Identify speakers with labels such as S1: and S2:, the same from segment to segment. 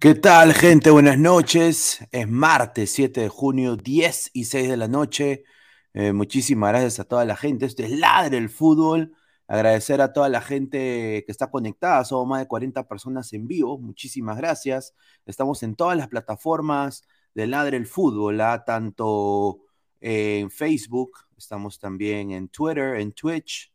S1: ¿Qué tal, gente? Buenas noches. Es martes 7 de junio, 10 y 6 de la noche. Eh, muchísimas gracias a toda la gente. Esto es Ladre el Fútbol. Agradecer a toda la gente que está conectada. Somos más de 40 personas en vivo. Muchísimas gracias. Estamos en todas las plataformas de Ladre el Fútbol, ¿ah? tanto en Facebook, estamos también en Twitter, en Twitch,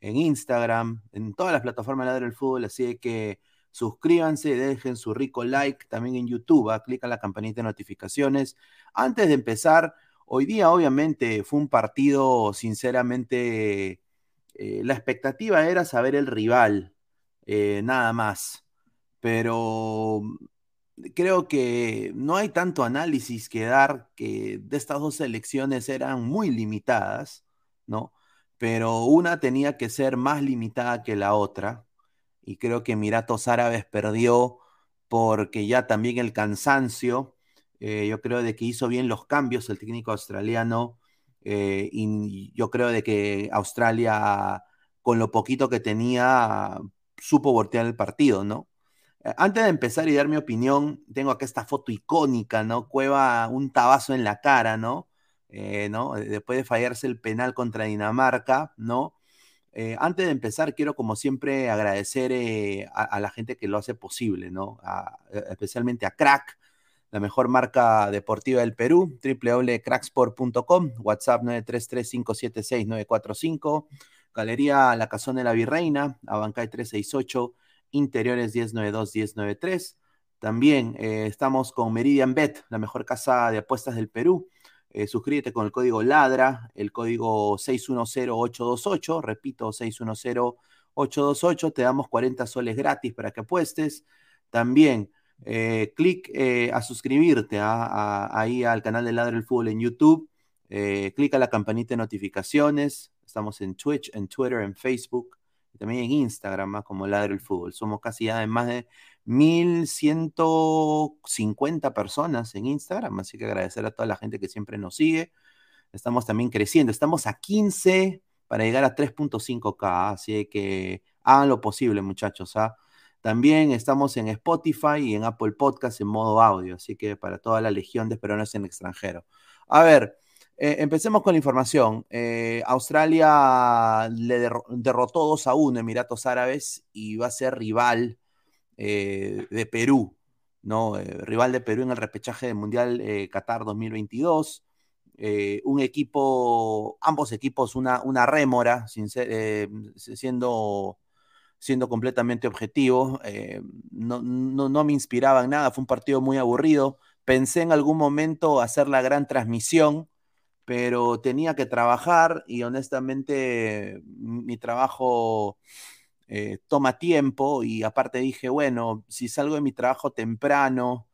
S1: en Instagram, en todas las plataformas de Ladre el Fútbol. Así que Suscríbanse, dejen su rico like también en YouTube, ¿ah? clica la campanita de notificaciones. Antes de empezar, hoy día obviamente fue un partido, sinceramente, eh, la expectativa era saber el rival, eh, nada más. Pero creo que no hay tanto análisis que dar, que de estas dos elecciones eran muy limitadas, ¿no? Pero una tenía que ser más limitada que la otra y creo que Emiratos Árabes perdió porque ya también el cansancio, eh, yo creo de que hizo bien los cambios el técnico australiano eh, y yo creo de que Australia con lo poquito que tenía supo voltear el partido, ¿no? Eh, antes de empezar y dar mi opinión, tengo acá esta foto icónica, ¿no? Cueva un tabazo en la cara, ¿no? ¿no? Después de fallarse el penal contra Dinamarca, ¿no? Eh, antes de empezar, quiero como siempre agradecer eh, a, la gente que lo hace posible, ¿no? Eh, especialmente a Crack, la mejor marca deportiva del Perú, www.cracksport.com, WhatsApp 933-576-945, Galería La Cazón de la Virreina, Abancay 368, Interiores 1092-1093. También estamos con Meridian Bet, la mejor casa de apuestas del Perú, eh, suscríbete con el código LADRA, el código 610828, repito, 610828, te damos 40 soles gratis para que apuestes. También eh, clic eh, a suscribirte ¿ah? ahí al canal de Ladra el Fútbol en YouTube, clic a la campanita de notificaciones, estamos en Twitch, en Twitter, en Facebook, y también en Instagram ¿ah? como Ladra el Fútbol. Somos casi ya en más de 1150 personas en Instagram, así que agradecer a toda la gente que siempre nos sigue. Estamos también creciendo, estamos a 15 para llegar a 3.5K, así que hagan lo posible, muchachos. ¿ah? También estamos en Spotify y en Apple Podcast en modo audio, así que para toda la legión de peruanos en extranjero. A ver, eh, empecemos con la información. Eh, Australia le derrotó 2 a 1 Emiratos Árabes y va a ser rival eh, de Perú, ¿no? Eh, rival de Perú en el repechaje del Mundial eh, Qatar 2022. un equipo, ambos equipos, una, una rémora, siendo, siendo completamente objetivo. No, no, me inspiraba en nada, fue un partido muy aburrido. Pensé en algún momento hacer la gran transmisión, pero tenía que trabajar y honestamente mi trabajo eh, toma tiempo y aparte dije, bueno, si salgo de mi trabajo temprano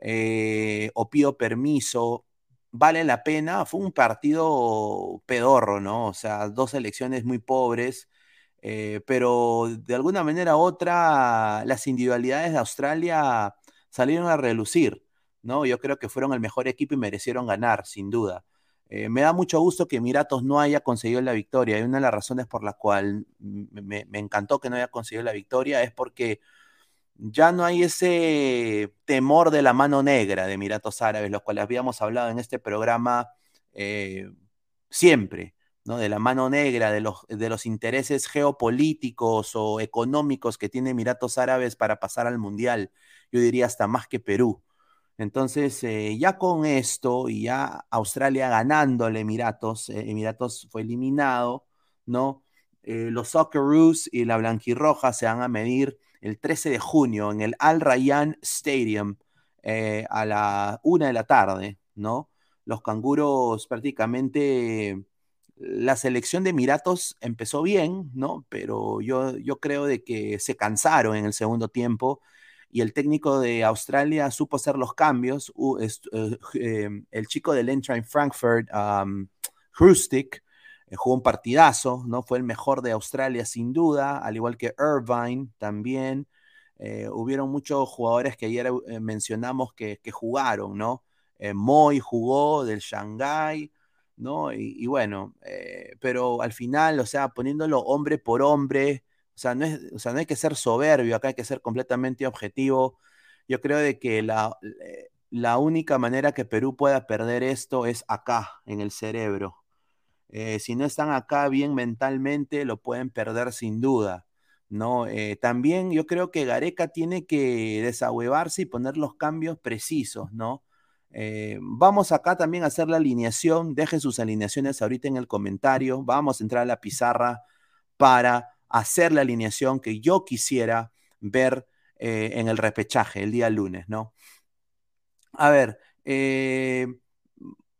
S1: eh, o pido permiso, vale la pena. Fue un partido pedorro, ¿no? O sea, dos elecciones muy pobres. Eh, pero de alguna manera u otra, las individualidades de Australia salieron a relucir, ¿no? Yo creo que fueron el mejor equipo y merecieron ganar, sin duda. Eh, me da mucho gusto que Emiratos no haya conseguido la victoria. Y una de las razones por la cual me, encantó que no haya conseguido la victoria es porque ya no hay ese temor de la mano negra de Emiratos Árabes, los cuales habíamos hablado en este programa eh, siempre, ¿no? De la mano negra, de los, de los intereses geopolíticos o económicos que tiene Emiratos Árabes para pasar al Mundial. Yo diría hasta más que Perú. Entonces, eh, ya con esto y ya Australia ganándole Emiratos, eh, Emiratos fue eliminado, ¿no? los Socceroos y la Blanquirroja se van a medir el 13 de junio en el Al Rayyan Stadium eh, a la una de la tarde, ¿no? Los canguros prácticamente, la selección de Emiratos empezó bien, ¿no? Pero yo, yo creo de que se cansaron en el segundo tiempo y el técnico de Australia supo hacer los cambios. Eh, eh, el chico del Eintracht Frankfurt, um, Hrustik, eh, jugó un partidazo, ¿no? Fue el mejor de Australia sin duda, al igual que Irvine también. Eh, hubieron muchos jugadores que ayer eh, mencionamos que, jugaron, ¿no? Moy jugó del Shanghai, ¿no? Y, bueno, pero al final, o sea, poniéndolo hombre por hombre, o sea, no es, o sea, no hay que ser soberbio, acá hay que ser completamente objetivo. Yo creo de que la, la única manera que Perú pueda perder esto es acá, en el cerebro, eh, si no están acá bien mentalmente, lo pueden perder sin duda. ¿no? Eh, también yo creo que Gareca tiene que desahuevarse y poner los cambios precisos, ¿no? Eh, vamos acá también a hacer la alineación, dejen sus alineaciones ahorita en el comentario, vamos a entrar a la pizarra para hacer la alineación que yo quisiera ver en el repechaje el día lunes, ¿no? A ver,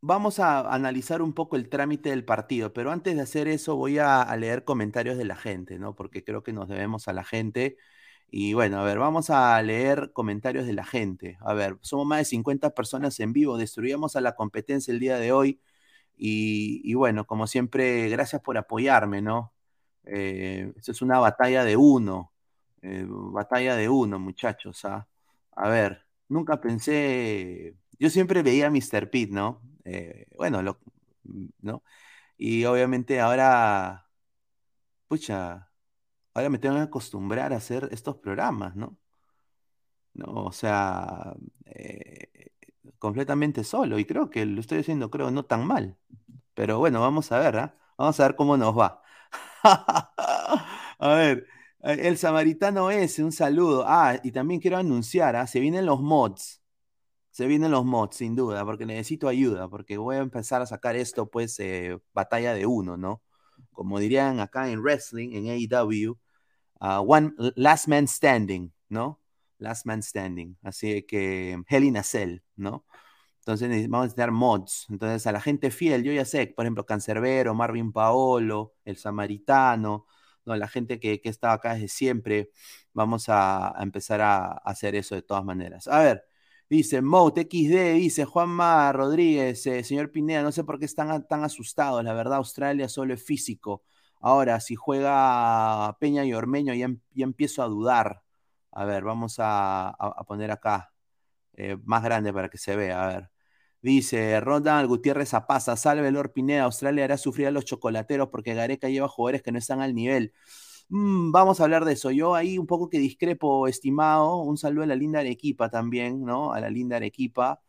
S1: vamos a analizar un poco el trámite del partido, pero antes de hacer eso voy a, leer comentarios de la gente, ¿no? Porque creo que nos debemos a la gente. Y bueno, a ver, vamos a leer comentarios de la gente. A ver, somos más de 50 personas en vivo, destruyamos a la competencia el día de hoy. Y, bueno, como siempre, gracias por apoyarme, ¿no? Eh, esto es una batalla de uno, eh, batalla de uno, muchachos. ¿ah? A ver, nunca pensé, yo siempre veía a Mr. Pete, ¿no? Eh, bueno, ¿no? Y obviamente ahora, pucha, ahora me tengo que acostumbrar a hacer estos programas, ¿no? No, o sea, eh, completamente solo. Y creo que lo estoy haciendo, creo, no tan mal. Pero bueno, vamos a ver, ¿ah? Vamos a ver cómo nos va. a ver, el samaritano ese, un saludo. Ah, y también quiero anunciar, ¿ah? Se vienen los mods. Se vienen los mods, sin duda, porque necesito ayuda, porque voy a empezar a sacar esto, pues, eh, batalla de uno, ¿no? Como dirían acá en wrestling, en AEW, uh, one last man standing, ¿no? Last man standing. Así que Hell in ¿no? Entonces vamos a necesitar mods. Entonces, a la gente fiel, yo ya sé, por ejemplo, Cancerbero, Marvin Paolo, El Samaritano, ¿no? la gente que, que estado acá desde siempre, vamos a, empezar a, hacer eso de todas maneras. A ver, Dice Mout XD, dice Juanma Rodríguez, eh, señor Pineda, no sé por qué están tan asustados. La verdad, Australia solo es físico. Ahora, si juega Peña y Ormeño, ya, em, empiezo a dudar. A ver, vamos a, poner acá eh, más grande para que se vea. A ver. Dice Ronald Gutiérrez Apaza, salve Lord Pineda, Australia hará sufrir a los chocolateros porque Gareca lleva jugadores que no están al nivel. Mm, vamos a hablar de eso. Yo ahí un poco que discrepo, estimado. Un saludo a la linda Arequipa también, ¿no? A la linda Arequipa.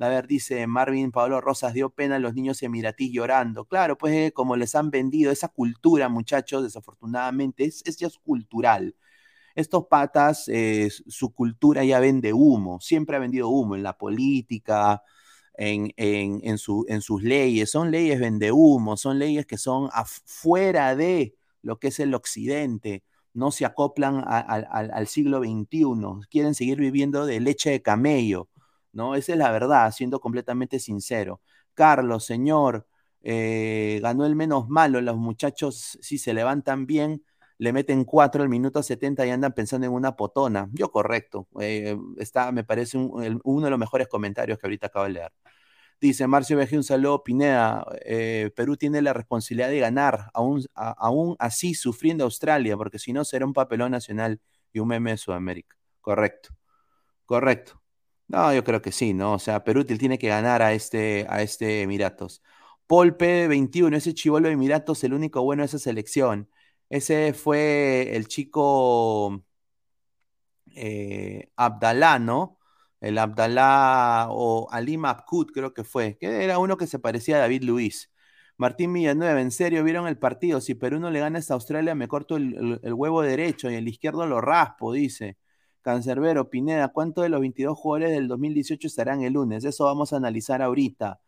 S1: A ver, dice Marvin Pablo Rosas, dio pena a los niños emiratís llorando. Claro, pues eh, como les han vendido esa cultura, muchachos, desafortunadamente, es, es ya cultural. Estos patas, eh, su cultura ya vende humo, siempre ha vendido humo en la política, en, en, en, en sus leyes. Son leyes vende humo, son leyes que son afuera de lo que es el occidente, no se acoplan al siglo XXI, quieren seguir viviendo de leche de camello, ¿no? Esa es la verdad, siendo completamente sincero. Carlos, señor, eh, ganó el menos malo, los muchachos si se levantan bien, le meten cuatro al minuto 70 y andan pensando en una potona. Yo correcto, eh, está, me parece uno de los mejores comentarios que ahorita acabo de leer. Dice Marcio Veje, un saludo, Pineda. Eh, Perú tiene la responsabilidad de ganar, aún, aún así sufriendo Australia, porque si no será un papelón nacional y un meme de Sudamérica. Correcto, correcto. No, yo creo que sí, ¿no? O sea, Perú tiene que ganar a este, a este Emiratos. Paul P21, ese chivolo de Emiratos, el único bueno de esa selección. Ese fue el chico eh, Abdalá, ¿no? El Abdalá o Ali Mabkut, creo que fue, que era uno que se parecía a David Luis. Martín Villanueva, en serio, ¿vieron el partido? Si Perú no le gana a Australia, me corto el, huevo derecho y el izquierdo lo raspo, dice. Cancerbero, Pineda, ¿cuántos de los 22 jugadores del 2018 estarán el lunes? Eso vamos a analizar ahorita.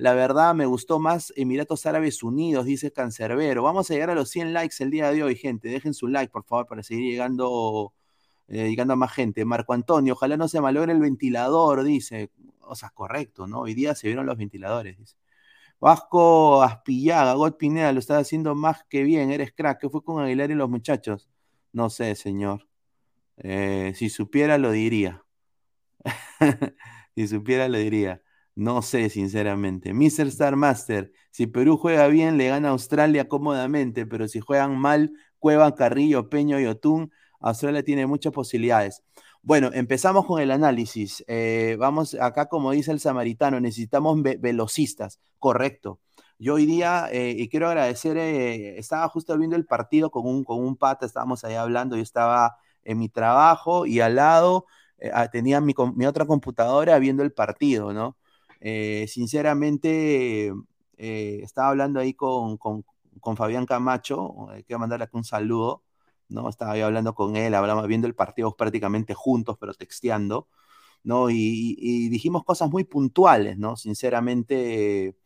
S1: La verdad, me gustó más Emiratos Árabes Unidos, dice Cancerbero. Vamos a llegar a los 100 likes el día de hoy, gente. Dejen su like, por favor, para seguir llegando eh, llegando a más gente. Marco Antonio, ojalá no se malogre el ventilador, dice. O sea, correcto, ¿no? Hoy día se vieron los ventiladores, dice. Vasco Aspillaga, God Pineda, lo estás haciendo más que bien, eres crack. ¿Qué fue con Aguilar y los muchachos? No sé, señor. Eh, si supiera, lo diría. si supiera, lo diría. No sé, sinceramente. Mr. Star Master, si Perú juega bien, le gana a Australia cómodamente, pero si juegan mal, Cueva, Carrillo, Peño y Otún Australia tiene muchas posibilidades. Bueno, empezamos con el análisis. Eh, vamos acá, como dice el samaritano, necesitamos velocistas. Correcto. Yo hoy día, eh, y quiero agradecer, eh, estaba justo viendo el partido con un, con un pata, estábamos ahí hablando, yo estaba en mi trabajo y al lado ah, tenía mi, mi, otra computadora viendo el partido, ¿no? Sinceramente, estaba hablando ahí con, con, con Fabián Camacho, quiero mandarle aquí un saludo. ¿no? Estaba yo hablando con él, hablamos viendo el partido prácticamente juntos, pero texteando, ¿no? Y, dijimos cosas muy puntuales, ¿no? Sinceramente,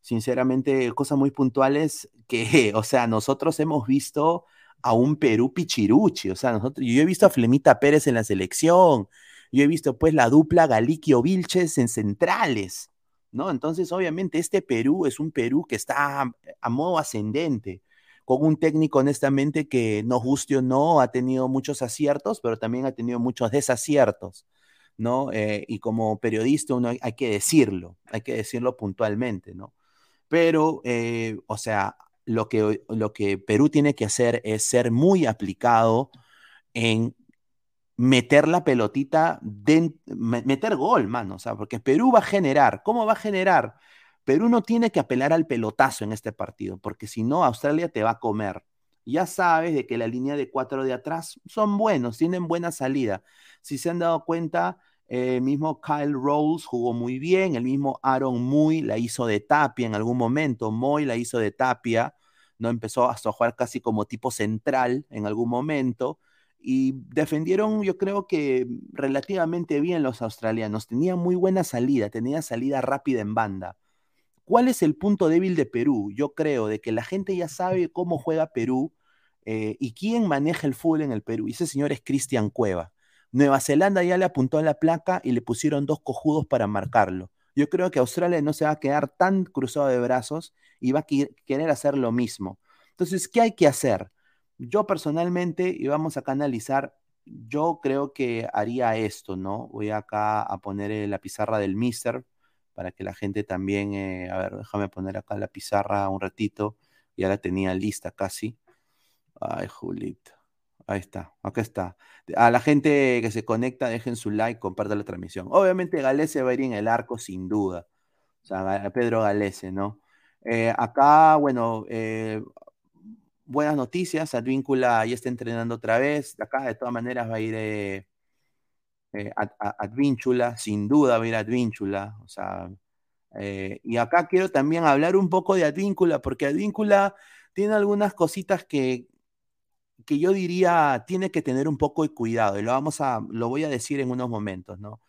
S1: sinceramente, cosas muy puntuales que, o sea, nosotros hemos visto a un Perú pichiruchi, o sea, nosotros, yo he visto a Flemita Pérez en la selección, yo he visto pues la dupla Galiquio Vilches en centrales, ¿no? Entonces, obviamente, este Perú es un Perú que está a modo ascendente con un técnico honestamente que no guste o no, ha tenido muchos aciertos, pero también ha tenido muchos desaciertos, ¿no? Eh, y como periodista uno hay, que decirlo, hay que decirlo puntualmente, ¿no? Pero, eh, o sea, lo que, lo que Perú tiene que hacer es ser muy aplicado en meter la pelotita, meter gol, mano, o sea, porque Perú va a generar, ¿cómo va a generar? Perú no tiene que apelar al pelotazo en este partido, porque si no, Australia te va a comer. Ya sabes de que la línea de cuatro de atrás son buenos, tienen buena salida. Si se han dado cuenta, el mismo Kyle Rose jugó muy bien, el mismo Aaron Muy la hizo de tapia en algún momento, Moy la hizo de tapia, no empezó a jugar casi como tipo central en algún momento y defendieron, yo creo que relativamente bien los australianos. Tenían muy buena salida, tenía salida rápida en banda. ¿Cuál es el punto débil de Perú? Yo creo de que la gente ya sabe cómo juega Perú eh, y quién maneja el fútbol en el Perú. Y ese señor es Cristian Cueva. Nueva Zelanda ya le apuntó a la placa y le pusieron dos cojudos para marcarlo. Yo creo que Australia no se va a quedar tan cruzado de brazos y va a querer hacer lo mismo. Entonces, ¿qué hay que hacer? Yo personalmente, y vamos a analizar, yo creo que haría esto, ¿no? Voy acá a poner la pizarra del Mister para que la gente también, eh, a ver, déjame poner acá la pizarra un ratito, ya la tenía lista casi. Ay, Julito. Ahí está, acá está. A la gente que se conecta, dejen su like, compartan la transmisión. Obviamente Galese va a ir en el arco sin duda. O sea, Pedro Galese, ¿no? Eh, acá, bueno, eh, buenas noticias. Advíncula ya está entrenando otra vez. Acá, de todas maneras, va a ir eh, Advíncula, sin duda va a ir Advíncula, o sea, eh, y acá quiero también hablar un poco de Advíncula, porque Advíncula tiene algunas cositas que, que yo diría tiene que tener un poco de cuidado, y lo, vamos a, lo voy a decir en unos momentos, ¿no?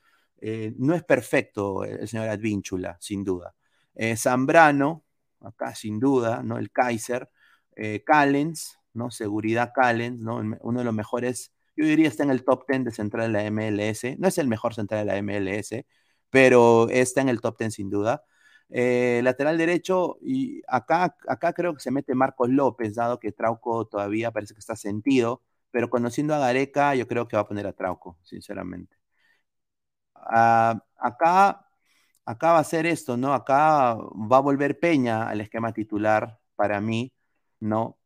S1: Eh, no es perfecto el señor Advíncula, sin duda. Zambrano, acá sin duda, ¿no? El Kaiser, Callens, ¿no? Seguridad Callens, ¿no? Uno de los mejores yo diría está en el top 10 de central de la MLS. No es el mejor central de la MLS, pero está en el top 10 sin duda. Eh, lateral derecho, y acá, acá creo que se mete Marcos López, dado que Trauco todavía parece que está sentido, pero conociendo a Gareca, yo creo que va a poner a Trauco, sinceramente. Ah, acá acá va a ser esto, ¿no? Acá va a volver Peña al esquema titular para mí, ¿no?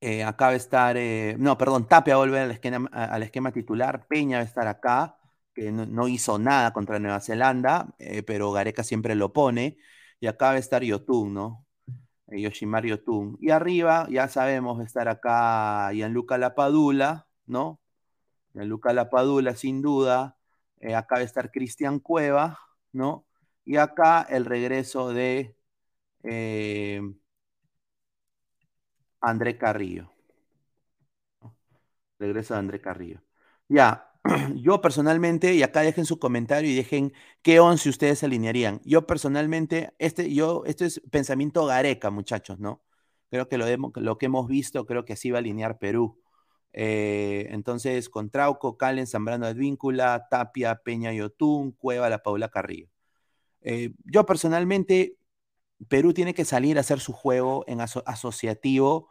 S1: Eh, acá va a estar, eh, no, perdón, Tapia va a volver al esquema, al esquema titular, Peña va a estar acá, que no, hizo nada contra Nueva Zelanda, eh, pero Gareca siempre lo pone, y acá va a estar Yotun, ¿no? Yoshimar Yotun. Y arriba, ya sabemos, va a estar acá Gianluca Lapadula, ¿no? Gianluca Lapadula, sin duda. acá va a estar Cristian Cueva, ¿no? Y acá el regreso de André Carrillo. Regreso de André Carrillo. Ya, yo personalmente, y acá dejen su comentario y dejen qué once ustedes alinearían. Yo personalmente, este, yo, esto es pensamiento gareca, muchachos, ¿no? Creo que lo, que hemos visto, creo que así va a alinear Perú. Eh, entonces, con Trauco, Calen, Zambrano Advíncula, Tapia, Peña Yotún, Cueva, La Paula Carrillo. Eh, yo personalmente, Perú tiene que salir a hacer su juego en asociativo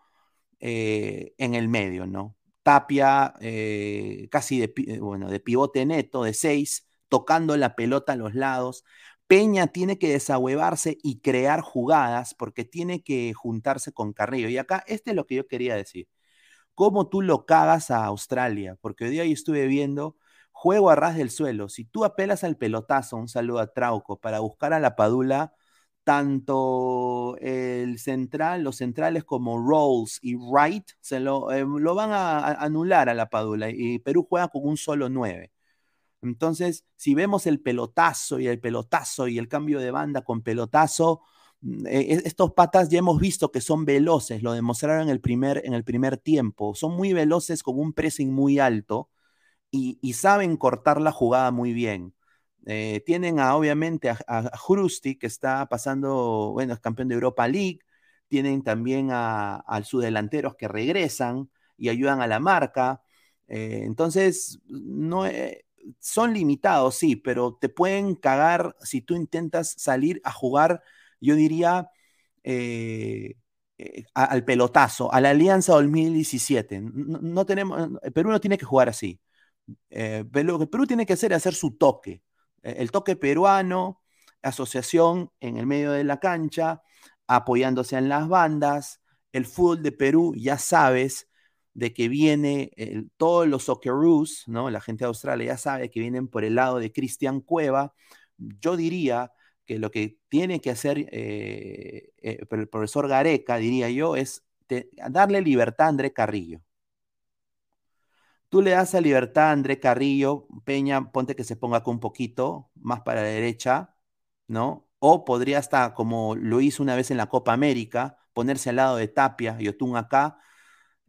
S1: eh, en el medio, ¿no? Tapia eh, casi de, bueno, de pivote neto, de seis, tocando la pelota a los lados. Peña tiene que desahuevarse y crear jugadas porque tiene que juntarse con Carrillo. Y acá, este es lo que yo quería decir. ¿Cómo tú lo cagas a Australia? Porque hoy día yo estuve viendo juego a ras del suelo. Si tú apelas al pelotazo, un saludo a Trauco, para buscar a la Padula, tanto el central, los centrales como Rolls y Wright se lo, eh, lo van a, anular a la Padula y Perú juega con un solo 9. Entonces, si vemos el pelotazo y el pelotazo y el cambio de banda con pelotazo, mm, eh, estos patas ya hemos visto que son veloces, lo demostraron en el primer, en el primer tiempo, son muy veloces con un pressing muy alto y, y saben cortar la jugada muy bien. Eh, tienen a, obviamente a, a, que está pasando, bueno, es campeón de Europa League. Tienen también a, sus delanteros que regresan y ayudan a la marca. Eh, entonces, no, eh, son limitados, sí, pero te pueden cagar si tú intentas salir a jugar, yo diría, al pelotazo, a la Alianza 2017. No, tenemos, Perú no tiene que jugar así. lo que Perú tiene que hacer es hacer su toque el toque peruano, asociación en el medio de la cancha, apoyándose en las bandas, el fútbol de Perú, ya sabes de que viene todos los Socceroos, ¿no? La gente de Australia ya sabe que vienen por el lado de Cristian Cueva. Yo diría que lo que tiene que hacer eh, eh, el profesor Gareca, diría yo, es darle libertad a André Carrillo. Tú le das a libertad a André Carrillo, Peña, ponte que se ponga acá un poquito, más para la derecha, ¿no? O podría hasta, como lo hizo una vez en la Copa América, ponerse al lado de Tapia y Otún acá,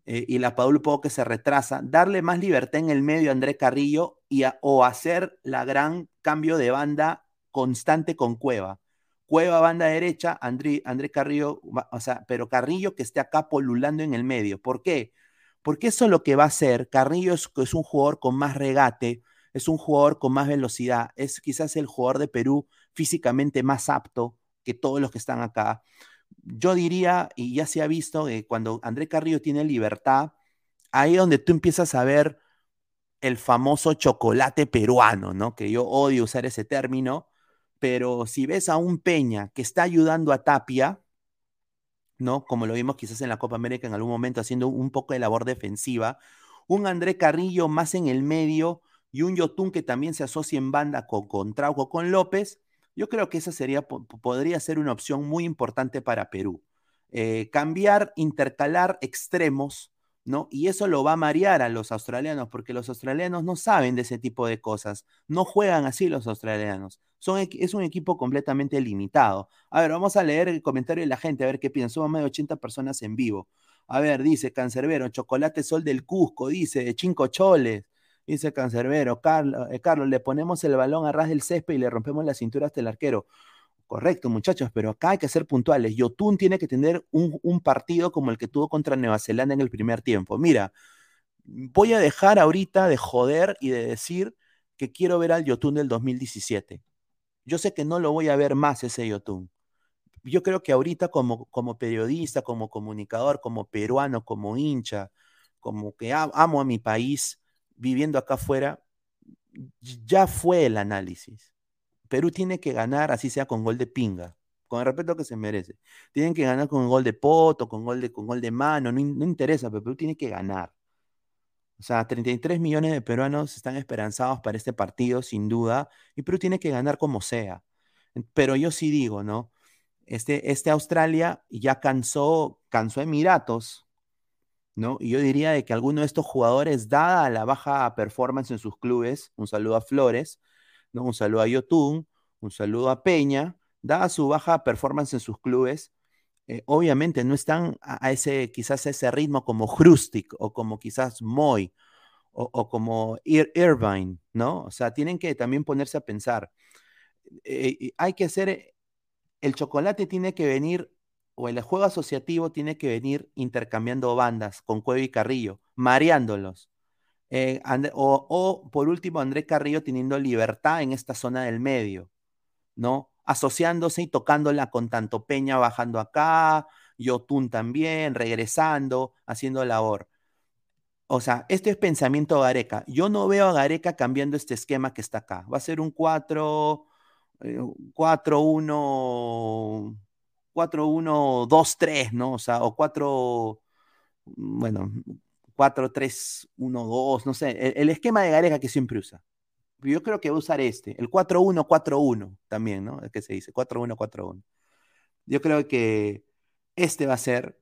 S1: eh, y la Padula poco que se retrasa, darle más libertad en el medio a André Carrillo y o hacer la gran cambio de banda constante con Cueva. Cueva, banda derecha, André, Carrillo, o sea, pero Carrillo que esté acá polulando en el medio. ¿Por qué? Eso es lo que va a hacer. Carrillo es, un jugador con más regate, es un jugador con más velocidad, es quizás el jugador de Perú físicamente más apto que todos los que están acá. Yo diría, y ya se ha visto, que cuando André Carrillo tiene libertad, ahí es donde tú empiezas a ver el famoso chocolate peruano, ¿no? Que yo odio usar ese término, pero si ves a un Peña que está ayudando a Tapia, ¿no? Como lo vimos quizás en la Copa América en algún momento haciendo un poco de labor defensiva. Un André Carrillo más en el medio y un Yotun que también se asocia en banda con, con Trauco, con López. Yo creo que esa sería, podría ser una opción muy importante para Perú. Eh, cambiar, intercalar extremos, ¿no? Y eso lo va a marear a los australianos, porque los australianos no saben de ese tipo de cosas, no juegan así los australianos es un equipo completamente limitado. A ver, vamos a leer el comentario de la gente, a ver qué piensan. Somos más de 80 personas en vivo. A ver, dice Cancerbero, Chocolate Sol del Cusco, dice Cinco Choles, dice Cancerbero, Carlos, eh, Carlos, le ponemos el balón a ras del césped y le rompemos la cintura hasta el arquero. Correcto, muchachos, pero acá hay que ser puntuales. Yotun tiene que tener un, un, partido como el que tuvo contra Nueva Zelanda en el primer tiempo. Mira, voy a dejar ahorita de joder y de decir que quiero ver al Yotun del 2017 yo sé que no lo voy a ver más ese Yotun. Yo creo que ahorita como, como periodista, como comunicador, como peruano, como hincha, como que amo a mi país, viviendo acá afuera, ya fue el análisis. Perú tiene que ganar, así sea con gol de pinga, con el respeto que se merece. Tienen que ganar con gol de poto, con gol de, con gol de mano, no, no interesa, pero Perú tiene que ganar. O sea, 33 millones de peruanos están esperanzados para este partido, sin duda, y Perú tiene que ganar como sea. Pero yo sí digo, ¿no? Este, este Australia ya cansó, cansó Emiratos, ¿no? Y yo diría de que alguno de estos jugadores, dada la baja performance en sus clubes, un saludo a Flores, Un saludo a Yotun, un saludo a Peña, dada su baja performance en sus clubes, eh, obviamente no están a, ese, quizás a ese ritmo como Hrustic o como quizás Moy o, como Irvine, ¿no? O sea, tienen que también ponerse a pensar. Eh, hay que hacer, el chocolate tiene que venir, o el juego asociativo tiene que venir intercambiando bandas con Cueva y Carrillo, mareándolos. Eh, o, o, por último, André Carrillo teniendo libertad en esta zona del medio, ¿no? asociándose y tocándola con tanto Peña bajando acá, Yotun también, regresando, haciendo labor. O sea, este es pensamiento Gareca. Yo no veo a Gareca cambiando este esquema que está acá. Va a ser un 4, 4, 1, 4, 1, 2, 3, ¿no? O sea, o 4, bueno, 4, 3, 1, 2, no sé. El, el esquema de Gareca que siempre usa. Yo creo que va a usar este, el 4-1-4-1 también, ¿no? Es que se dice 4-1-4-1. Yo creo que este va a ser.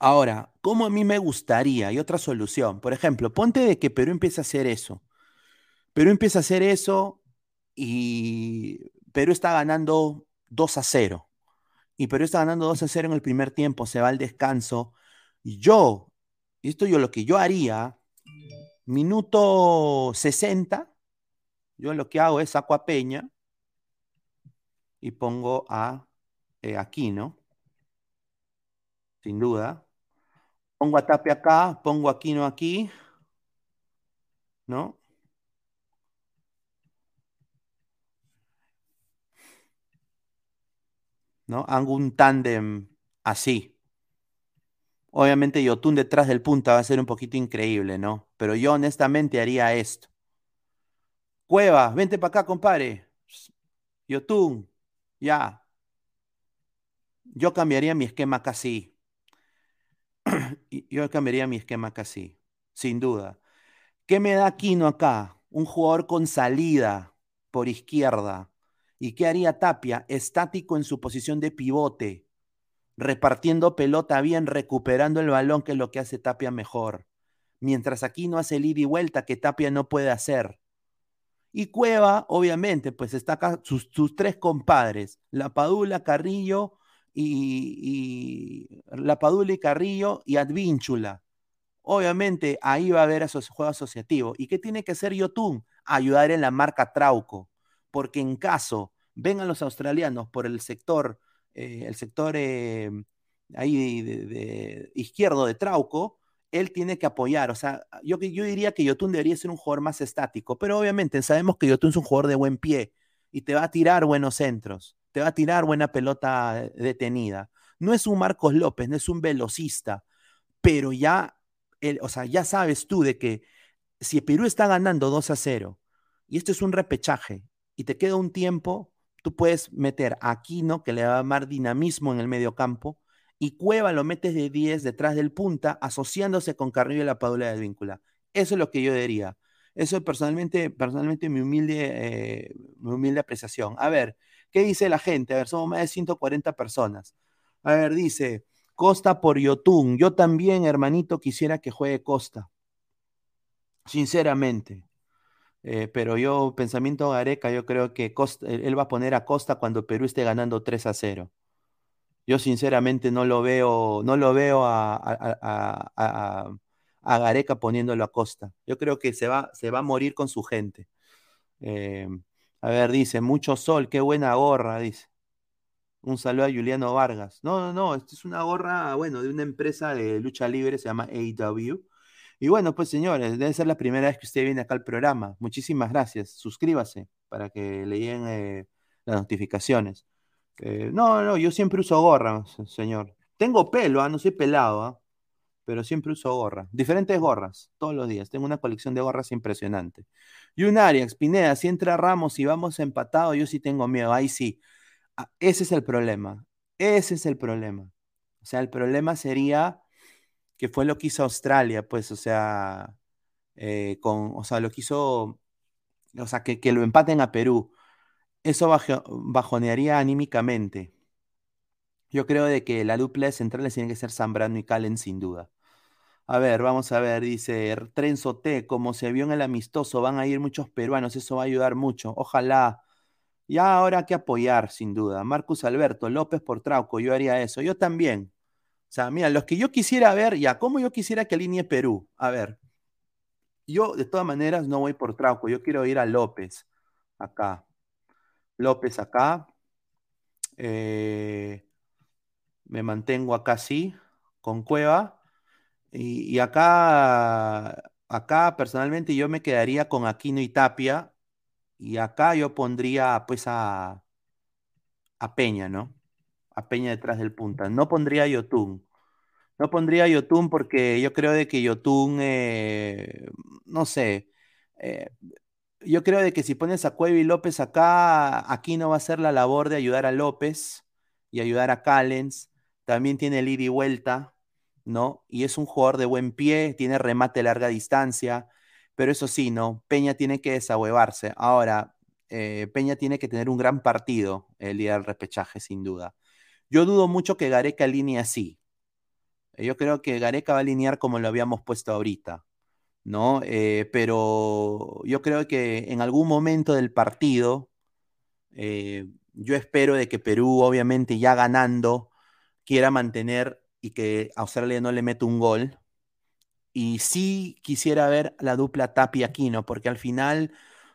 S1: Ahora, ¿cómo a mí me gustaría? Hay otra solución. Por ejemplo, ponte de que Perú empiece a hacer eso. Perú empieza a hacer eso y Perú está ganando 2 a 0. Y Perú está ganando 2 a 0 en el primer tiempo, se va al descanso. Y esto yo lo que yo haría, minuto 60, yo lo que hago es saco a Peña y pongo a eh, Aquino, sin duda. Pongo a Tapia acá, pongo a Aquino aquí, ¿no? ¿No? Hago un tándem así. Obviamente Yotun detrás del punta va a ser un poquito increíble, ¿no? Pero yo honestamente haría esto. Cueva, vente para acá, compadre. Yotun, ya. Yo cambiaría mi esquema casi. Yo cambiaría mi esquema casi, sin duda. ¿Qué me da Aquino acá? Un jugador con salida por izquierda. ¿Y qué haría Tapia? Estático en su posición de pivote, repartiendo pelota bien, recuperando el balón, que es lo que hace Tapia mejor. Mientras Aquino hace el ida y vuelta que Tapia no puede hacer. Y Cueva, obviamente, pues está acá sus, tres compadres, La Padula, Carrillo y, La Padula y Carrillo y Advínchula. Obviamente ahí va a haber esos juego asociativo. ¿Y qué tiene que hacer Yotun? Ayudar en la marca Trauco. Porque en caso vengan los australianos por el sector, eh, el sector eh, ahí de, izquierdo de Trauco, él tiene que apoyar. O sea, yo, yo diría que Yotun debería ser un jugador más estático, pero obviamente sabemos que Yotun es un jugador de buen pie y te va a tirar buenos centros, te va a tirar buena pelota detenida. No es un Marcos López, no es un velocista, pero ya, o sea, ya sabes tú de que si Perú está ganando 2 a 0 y esto es un repechaje y te queda un tiempo, tú puedes meter a Aquino, que le va a dar dinamismo en el medio campo, y Cueva lo metes de 10 detrás del punta, asociándose con Carrillo y la Padula de Víncula. Eso es lo que yo diría. Eso es personalmente, personalmente mi humilde, eh, mi humilde apreciación. A ver, ¿qué dice la gente? A ver, somos más de 140 personas. A ver, dice Costa por Yotun. Yo también, hermanito, quisiera que juegue Costa. Sinceramente. Eh, pero yo, pensamiento Gareca, yo creo que Costa, él va a poner a Costa cuando Perú esté ganando 3 a 0. Yo sinceramente no lo veo, no lo veo a, a, Gareca poniéndolo a costa. Yo creo que se va, se va a morir con su gente. Eh, a ver, dice, mucho sol, qué buena gorra, dice. Un saludo a Juliano Vargas. No, no, no, esta es una gorra, bueno, de una empresa de lucha libre, se llama AW. Y bueno, pues señores, debe ser la primera vez que usted viene acá al programa. Muchísimas gracias. Suscríbase para que le eh, las notificaciones. Eh, no, no, yo siempre uso gorra, señor. Tengo pelo, ¿ah? no soy pelado. ¿ah? pero siempre uso gorra. Diferentes gorras, todos los días. Tengo una colección de gorras impresionante. Y un Arias, Pineda, si entra Ramos y vamos empatados, yo sí tengo miedo. Ahí sí. Ah, ese es el problema. Ese es el problema. O sea, el problema sería que fue lo que hizo Australia, pues, o sea, eh, con, o sea, lo que hizo, o sea, que, que lo empaten a Perú. Eso bajonearía anímicamente. Yo creo de que la dupla de centrales tiene que ser Zambrano y Calen sin duda. A ver, vamos a ver, dice Trenzo T, como se vio en el amistoso, van a ir muchos peruanos, eso va a ayudar mucho. Ojalá. Ya ahora hay que apoyar, sin duda. Marcus Alberto, López por Trauco, yo haría eso. Yo también. Sea, mira, los que yo quisiera ver, ya, ¿cómo yo quisiera que alinee Perú? A ver, yo de todas maneras no voy por Trauco, yo quiero ir a López, acá. López acá. Eh, me mantengo acá sí, con Cueva. Y, acá, acá personalmente yo me quedaría con Aquino y Tapia. Y acá yo pondría pues a, a Peña, ¿no? A Peña detrás del punta. No pondría a Yotun. No pondría a Yotun porque yo creo de que Yotun, eh, no sé, eh, yo creo de que si pones a Cueva y López acá, aquí no va a ser la labor de ayudar a López y ayudar a Callens. También tiene el ida y vuelta, ¿no? Y es un jugador de buen pie, tiene remate a larga distancia, pero eso sí, ¿no? Peña tiene que desahuevarse. Ahora, eh, Peña tiene que tener un gran partido el día del repechaje, sin duda. Yo dudo mucho que Gareca alinee así. Yo creo que Gareca va a alinear como lo habíamos puesto ahorita. ¿no? Eh, pero yo creo que en algún momento del partido, eh, yo espero de que Perú, obviamente ya ganando, quiera mantener y que Australia no le meta un gol. Y sí quisiera ver la dupla Tapia-Aquino, porque al final,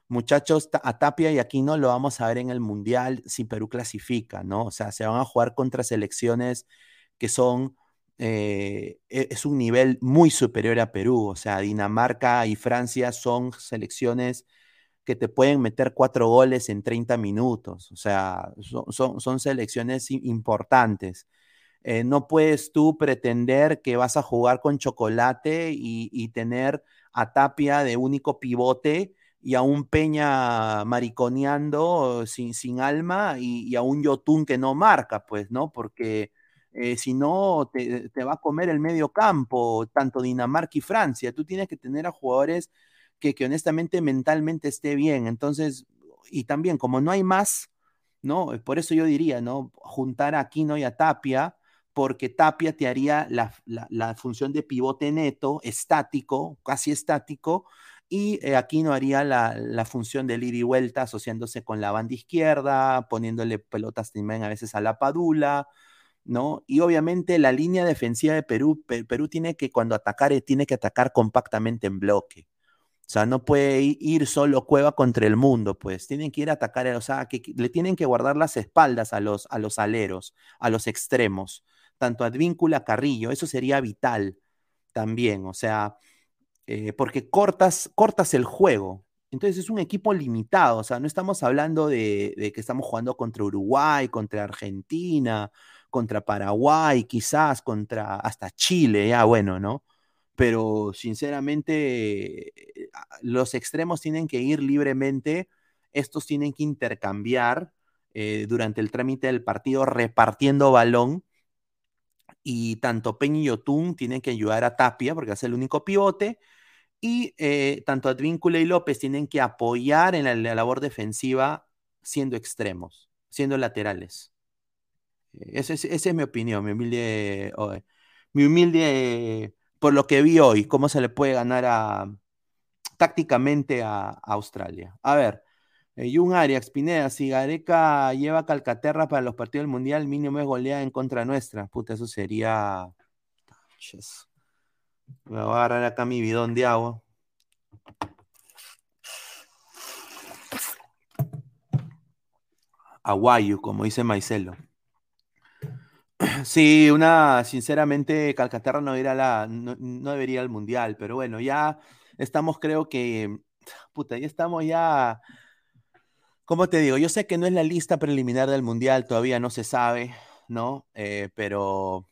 S1: muchachos, a Tapia y Aquino lo vamos a ver en el Mundial si Perú clasifica, ¿no? O sea, se van a jugar contra selecciones que son eh, e, es un nivel muy superior a Perú. O sea, Dinamarca y Francia son selecciones que te pueden meter cuatro goles en 30 minutos. O sea, son, selecciones importantes. Eh, no puedes tú pretender que vas a jugar con chocolate y, tener a Tapia de único pivote y a un Peña mariconeando sin, sin alma y, y, a un Yotun que no marca, pues, ¿no? Porque eh, si no te, va a comer el medio campo, tanto Dinamarca y Francia. Tú tienes que tener a jugadores que, honestamente mentalmente esté bien. Entonces, y también como no hay más, ¿no? Por eso yo diría, ¿no? Juntar a Aquino y a Tapia, porque Tapia te haría la, función de pivote neto, estático, casi estático, y eh, Aquino haría la, función de ir y vuelta, asociándose con la banda izquierda, poniéndole pelotas también a veces a la Padula, ¿no? Y obviamente la línea defensiva de Perú, Perú tiene que cuando atacar, tiene que atacar compactamente en bloque. O sea, no puede ir solo Cueva contra el mundo, pues tienen que ir a atacar, o sea, que, le tienen que guardar las espaldas a los, a los aleros, a los extremos, tanto Advíncula, Carrillo, eso sería vital también, o sea, eh, porque cortas, cortas el juego. Entonces es un equipo limitado, o sea, no estamos hablando de, que estamos jugando contra Uruguay, contra Argentina, contra Paraguay, quizás contra hasta Chile, ya bueno, ¿no? Pero sinceramente, eh, los extremos tienen que ir libremente, estos tienen que intercambiar eh, durante el trámite del partido repartiendo balón y tanto Peña y Yotun tienen que ayudar a Tapia porque es el único pivote y eh, tanto Advíncula y López tienen que apoyar en la labor defensiva siendo extremos, siendo laterales. Esa es, mi opinión, mi humilde, mi humilde, por lo que vi hoy, cómo se le puede ganar a, tácticamente a, Australia. A ver, eh, un Arias, Pineda, si Gareca lleva Calcaterra para los partidos del Mundial, mínimo es goleada en contra nuestra. Puta, eso sería... Me voy a agarrar acá mi bidón de agua. Aguayo, como dice Maicelo. Sí, una, sinceramente, Calcaterra no, irá la, no, debería al Mundial, pero bueno, ya estamos, creo que, puta, ya estamos ya, ¿cómo te digo? Yo sé que no es la lista preliminar del Mundial, todavía no se sabe, ¿no? Eh, pero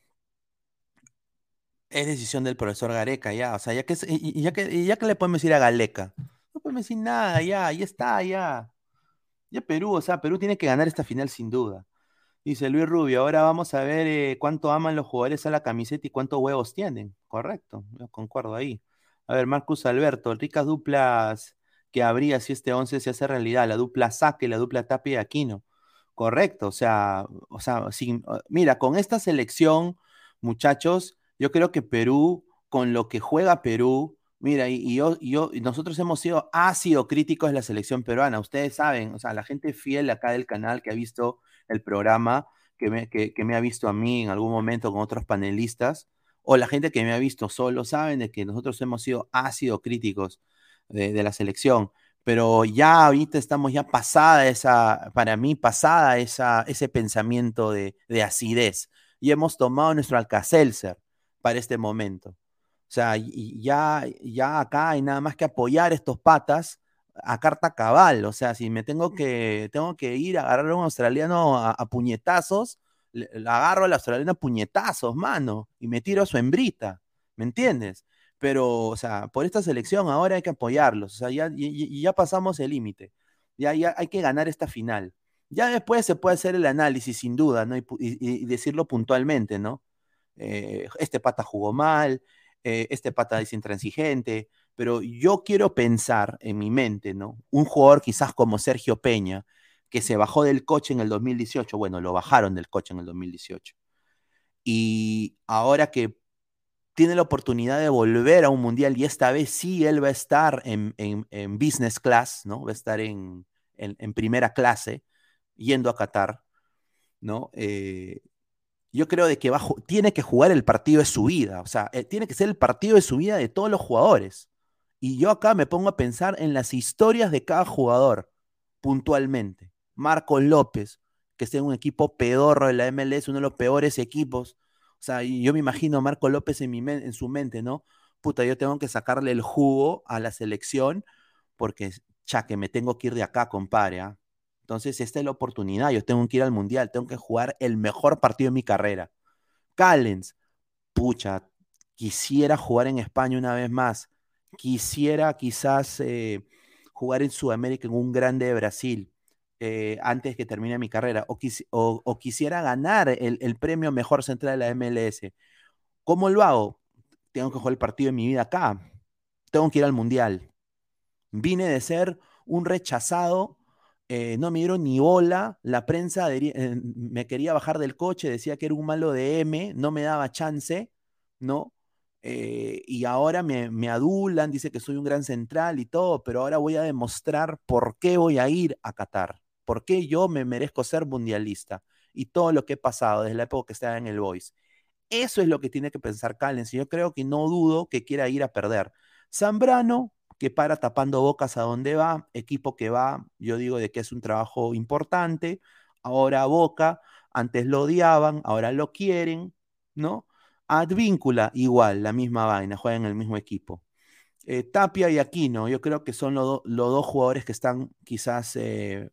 S1: Es decisión del profesor Gareca, ya. O sea, ya que, ya que, ya que le podemos decir a Galeca. No podemos decir nada, ya, ahí está, ya. Ya Perú, o sea, Perú tiene que ganar esta final sin duda. Dice Luis Rubio, ahora vamos a ver eh, cuánto aman los jugadores a la camiseta y cuántos huevos tienen. Correcto, yo concuerdo ahí. A ver, Marcus Alberto, ricas duplas que habría si este 11 se hace realidad, la dupla Saque, la dupla Tapia y Aquino. Correcto, o sea, o sea, sin, mira, con esta selección, muchachos, yo creo que Perú, con lo que juega Perú, mira, y, yo, yo, nosotros hemos sido ácido críticos de la selección peruana, ustedes saben, o sea, la gente fiel acá del canal que ha visto el programa, que me, que, me ha visto a mí en algún momento con otros panelistas, o la gente que me ha visto solo, saben de que nosotros hemos sido ácido críticos de, la selección. Pero ya ahorita estamos ya pasada esa, para mí, pasada esa, ese pensamiento de, de acidez. Y hemos tomado nuestro Alcacelser para este momento. O sea, ya, ya acá hay nada más que apoyar estos patas a carta cabal. O sea, si me tengo que, tengo que ir a agarrar a un australiano a, puñetazos, le, agarro al australiano a puñetazos, mano, y me tiro a su hembrita. ¿Me entiendes? Pero, o sea, por esta selección ahora hay que apoyarlos. O sea, ya, ya pasamos el límite. Ya, ya hay que ganar esta final. Ya después se puede hacer el análisis, sin duda, ¿no? Y, decirlo puntualmente, ¿no? Eh, este pata jugó mal, eh, este pata es intransigente, pero yo quiero pensar en mi mente, ¿no? Un jugador quizás como Sergio Peña, que se bajó del coche en el 2018, bueno, lo bajaron del coche en el 2018, y ahora que tiene la oportunidad de volver a un mundial y esta vez sí él va a estar en, business class, ¿no? Va a estar en, primera clase yendo a Qatar, ¿no? Eh, yo creo de que tiene que jugar el partido de su vida, o sea, eh, tiene que ser el partido de su vida de todos los jugadores. Y yo acá me pongo a pensar en las historias de cada jugador, puntualmente. Marcos López, que está en un equipo pedorro de la MLS, uno de los peores equipos. O sea, yo me imagino a Marco López en, mi en su mente, ¿no? Puta, yo tengo que sacarle el jugo a la selección porque, ya que me tengo que ir de acá, compadre. ¿ah? Entonces, esta es la oportunidad. Yo tengo que ir al Mundial, tengo que jugar el mejor partido de mi carrera. Callens, pucha, quisiera jugar en España una vez más quisiera quizás eh, jugar en Sudamérica en un grande de Brasil eh, antes que termine mi carrera, o, quisiera ganar el, premio mejor central de la MLS. ¿Cómo lo hago? Tengo que jugar el partido de mi vida acá. Tengo que ir al Mundial. Vine de ser un rechazado, eh, no me dieron ni bola, la prensa me quería bajar del coche, decía que era un malo de M, no me daba chance, ¿no? Eh, y ahora me, adulan, dice que soy un gran central y todo, pero ahora voy a demostrar por qué voy a ir a Qatar, por qué yo me merezco ser mundialista y todo lo que he pasado desde la época que estaba en el Voice. Eso es lo que tiene que pensar Callens yo creo que no dudo que quiera ir a perder. Zambrano, que para tapando bocas a donde va, equipo que va, yo digo de que es un trabajo importante, ahora Boca, antes lo odiaban, ahora lo quieren, ¿no? Advíncula, igual, la misma vaina, juegan el mismo equipo. Eh, Tapia y Aquino, yo creo que son los dos jugadores que están quizás, eh,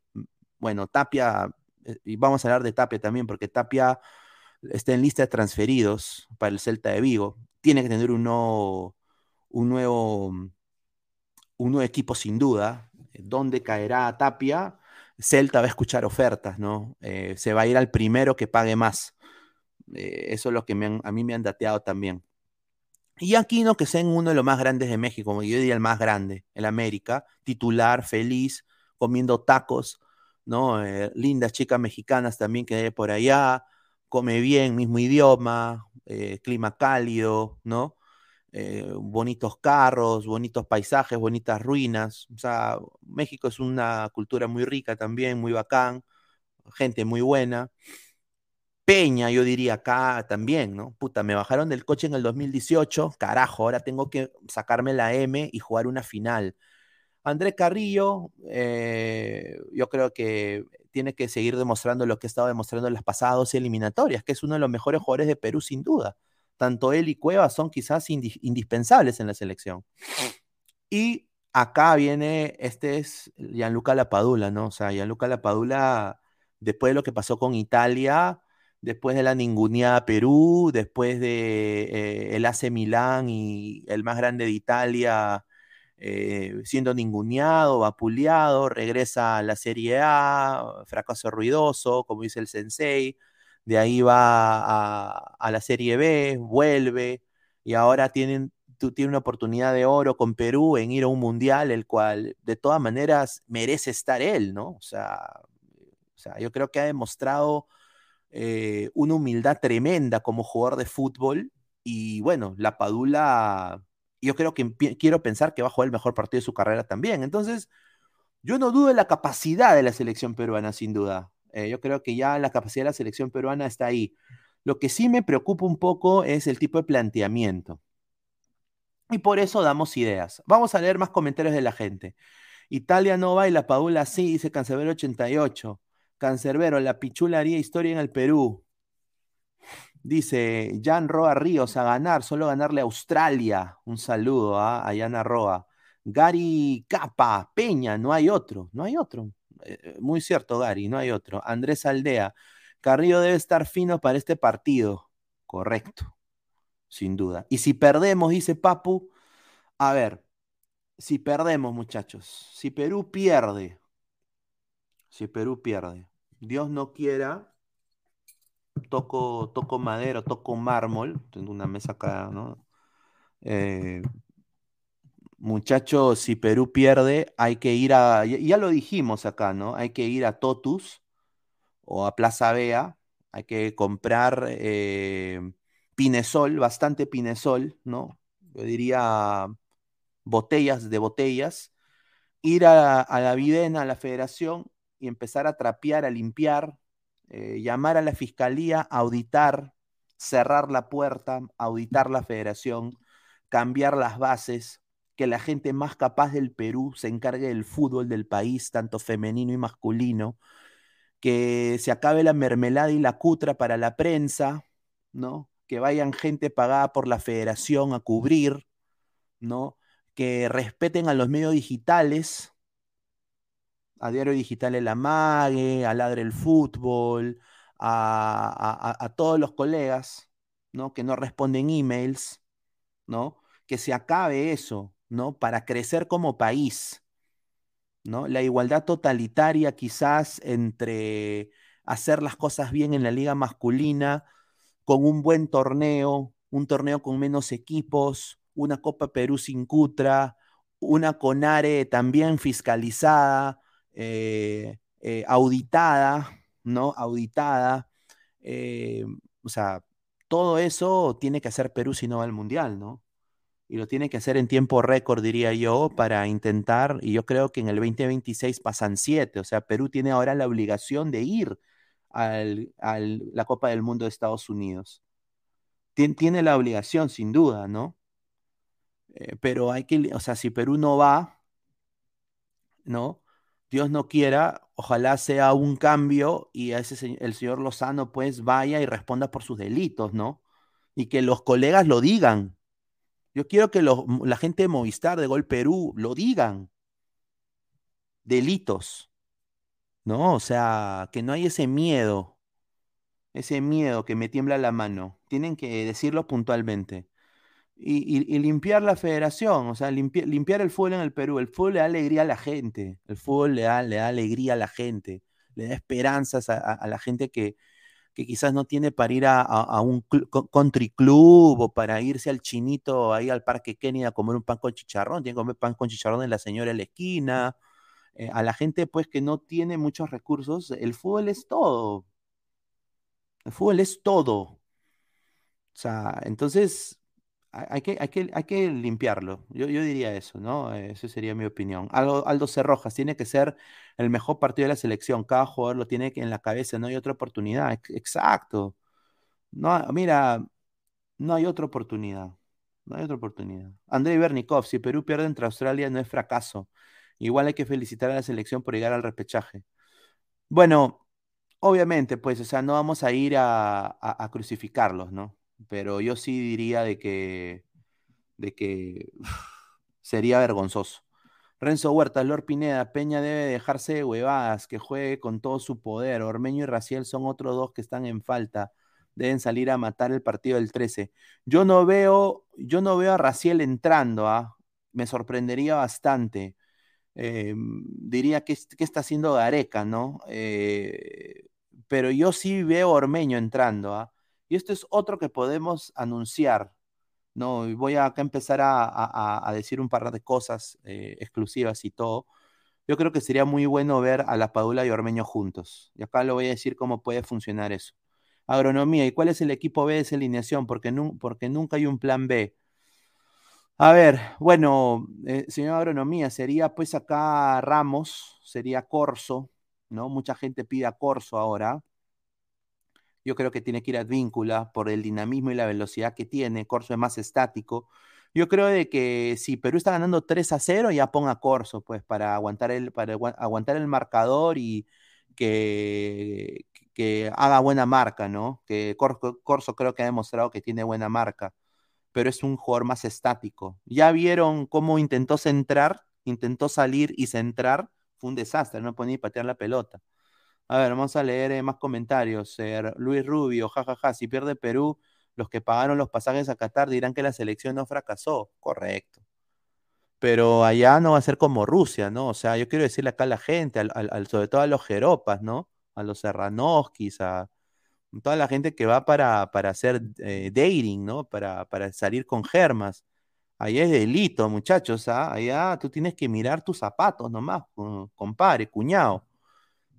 S1: bueno, Tapia, eh, y vamos a hablar de Tapia también, porque Tapia está en lista de transferidos para el Celta de Vigo. Tiene que tener un nuevo, un nuevo, un nuevo equipo sin duda. ¿Dónde caerá Tapia? Celta va a escuchar ofertas, ¿no? se va a ir al primero que pague más. Eh, eso es lo que a mí me han dateado también. Y Aquino, que sea en uno de los más grandes de México, como yo diría el más grande, el América, titular, feliz, comiendo tacos, ¿no? Eh, lindas chicas mexicanas también que hay por allá, come bien, mismo idioma, eh, clima cálido, ¿no? bonitos carros, bonitos paisajes, bonitas ruinas. O sea, México es una cultura muy rica también, muy bacán, gente muy buena. Peña, yo diría acá también, ¿no? Puta, me bajaron del coche en el 2018, carajo, ahora tengo que sacarme la M y jugar una final. André Carrillo, eh, yo creo que tiene que seguir demostrando lo que ha estado demostrando en las pasadas eliminatorias, que es uno de los mejores jugadores de Perú, sin duda. Tanto él y Cueva son quizás indispensables en la selección. Y acá viene, este es Gianluca Lapadula, ¿no? O sea, Gianluca Lapadula, después de lo que pasó con Italia, después de la ninguneada Perú, después de eh, el AC Milán y el más grande de Italia eh, siendo ninguneado, vapuleado, regresa a la Serie A, fracaso ruidoso, como dice el Sensei, de ahí va a, la Serie B, vuelve, y ahora tienen, tiene una oportunidad de oro con Perú en ir a un mundial, el cual de todas maneras merece estar él, ¿no? O sea, yo creo que ha demostrado eh, una humildad tremenda como jugador de fútbol, y bueno, la Padula yo creo que quiero pensar que va a jugar el mejor partido de su carrera también. Entonces, yo no dudo de la capacidad de la selección peruana, sin duda. Eh, yo creo que ya la capacidad de la selección peruana está ahí. Lo que sí me preocupa un poco es el tipo de planteamiento. Y por eso damos ideas. Vamos a leer más comentarios de la gente. Italia no va y la Paula sí, dice Cancerbero 88. Cancerbero, la pichula haría historia en el Perú. Dice Jan Roa Ríos a ganar, solo ganarle a Australia. Un saludo ¿ah? a Jan Roa. Gary Capa, Peña, no hay otro, no hay otro. Eh, muy cierto, Gary, no hay otro. Andrés Aldea, Carrillo debe estar fino para este partido. Correcto, sin duda. Y si perdemos, dice Papu, a ver, si perdemos, muchachos, si Perú pierde, si Perú pierde, Dios no quiera, toco, toco madera, toco mármol, tengo una mesa acá, ¿no? Eh, muchachos, si Perú pierde, hay que ir a, ya, lo dijimos acá, ¿no? Hay que ir a Totus o a Plaza Vea, hay que comprar eh, pinesol, bastante pinesol, ¿no? Yo diría botellas de botellas, ir a, a la Videna, a la federación y empezar a trapear, a limpiar, eh, llamar a la fiscalía, auditar, cerrar la puerta, auditar la federación, cambiar las bases, que la gente más capaz del Perú se encargue del fútbol del país, tanto femenino y masculino, que se acabe la mermelada y la cutra para la prensa, ¿no? Que vayan gente pagada por la federación a cubrir, ¿no? Que respeten a los medios digitales, a Diario Digital El Amague, a Ladre el Fútbol, a, todos los colegas, ¿no? Que no responden emails, ¿no? Que se acabe eso, ¿no? Para crecer como país, ¿no? La igualdad totalitaria quizás entre hacer las cosas bien en la liga masculina, con un buen torneo, un torneo con menos equipos, una Copa Perú sin Cutra, una Conare también fiscalizada, eh, eh, auditada, ¿no? Auditada. Eh, o sea, todo eso tiene que hacer Perú si no va al Mundial, ¿no? Y lo tiene que hacer en tiempo récord, diría yo, para intentar, y yo creo que en el 2026 pasan siete, o sea, Perú tiene ahora la obligación de ir a la Copa del Mundo de Estados Unidos. tiene la obligación, sin duda, ¿no? pero hay que, o sea, si Perú no va, ¿no? Dios no quiera, ojalá sea un cambio y ese, el señor Lozano pues vaya y responda por sus delitos, ¿no? Y que los colegas lo digan. Yo quiero que la gente de Movistar, de Gol Perú, lo digan. Delitos, ¿no? O sea, que no hay ese miedo, ese miedo que me tiembla la mano. Tienen que decirlo puntualmente y, limpiar la federación, o sea, limpiar el fútbol en el Perú. El fútbol le da alegría a la gente, el fútbol le da, le da alegría a la gente, le da esperanzas a, la gente que, que, quizás no tiene para ir a, un country club o para irse al chinito ahí al Parque Kennedy a comer un pan con chicharrón, tiene que comer pan con chicharrón de la señora en la esquina. Eh, a la gente pues que no tiene muchos recursos, el fútbol es todo. El fútbol es todo. O sea, entonces hay que, hay que, hay que limpiarlo. Yo, yo diría eso, ¿no? Esa sería mi opinión. Aldo, Aldo Cerrojas tiene que ser el mejor partido de la selección. Cada jugador lo tiene en la cabeza, no hay otra oportunidad. Exacto. No, mira, no hay otra oportunidad. No hay otra oportunidad. Andrei Bernikov, si Perú pierde entre Australia no es fracaso. Igual hay que felicitar a la selección por llegar al repechaje. Bueno, obviamente, pues, o sea, no vamos a ir a crucificarlos, ¿no? Pero yo sí diría de que, de que sería vergonzoso. Renzo Huerta, Lord Pineda, Peña debe dejarse de huevadas, que juegue con todo su poder. Ormeño y Raciel son otros dos que están en falta. Deben salir a matar el partido del 13. Yo no veo, yo no veo a Raciel entrando, ¿ah? Me sorprendería bastante. Eh, diría que, está haciendo Gareca, ¿no? Eh, pero yo sí veo a Ormeño entrando, ¿ah? Y esto es otro que podemos anunciar. No, voy a acá empezar a, decir un par de cosas eh, exclusivas y todo. Yo creo que sería muy bueno ver a la Padula y Ormeño juntos. Y acá lo voy a decir cómo puede funcionar eso. Agronomía, ¿y cuál es el equipo B de esa alineación? Porque, nunca hay un plan B. A ver, bueno, eh, señor Agronomía, sería pues acá Ramos, sería Corso, ¿no? Mucha gente pide a Corso ahora. Yo creo que tiene que ir Advíncula por el dinamismo y la velocidad que tiene. Corso es más estático. Yo creo de que si Perú está ganando 3 a 0, ya ponga Corso, pues, para aguantar el, para aguantar el marcador y que, que haga buena marca, ¿no? Que Corso, creo que ha demostrado que tiene buena marca, pero es un jugador más estático. Ya vieron cómo intentó centrar, intentó salir y centrar, fue un desastre, no podía ni patear la pelota. A ver, vamos a leer eh, más comentarios. Luis Rubio, jajaja, si pierde Perú, los que pagaron los pasajes a Qatar dirán que la selección no fracasó. Correcto. Pero allá no va a ser como Rusia, ¿no? O sea, yo quiero decirle acá a la gente, al, sobre todo a los jeropas, ¿no? A los serranoskis, a toda la gente que va para, para hacer eh, dating, ¿no? Para, para salir con germas. Allá es delito, muchachos, ¿ah? Allá tú tienes que mirar tus zapatos nomás, compadre, cuñado.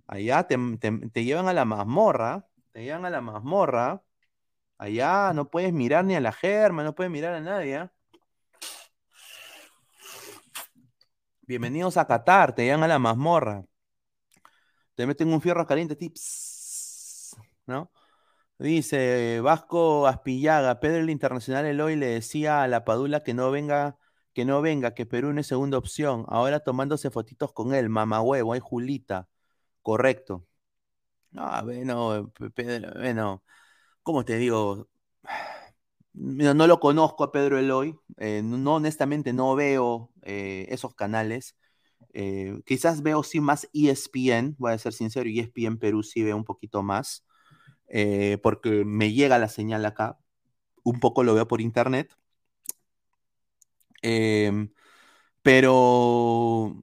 S1: Allá te, llevan a la mazmorra, te llevan a la mazmorra. Allá no puedes mirar ni a la germa, no puedes mirar a nadie. Bienvenidos a Qatar, te llevan a la mazmorra. Te meten un fierro caliente, tips, ¿no? Dice Vasco Aspillaga, Pedro el Internacional Eloy le decía a la Padula que no venga, que no venga, que Perú no es segunda opción. Ahora tomándose fotitos con él, mamá huevo, hay Julita. Correcto. No, bueno, Pedro, bueno, ¿cómo te digo? No, lo conozco a Pedro Eloy, eh, no honestamente no veo eh, esos canales. Eh, quizás veo sí más ESPN, voy a ser sincero, ESPN Perú sí veo un poquito más, porque me llega la señal acá, un poco lo veo por internet. Em, pero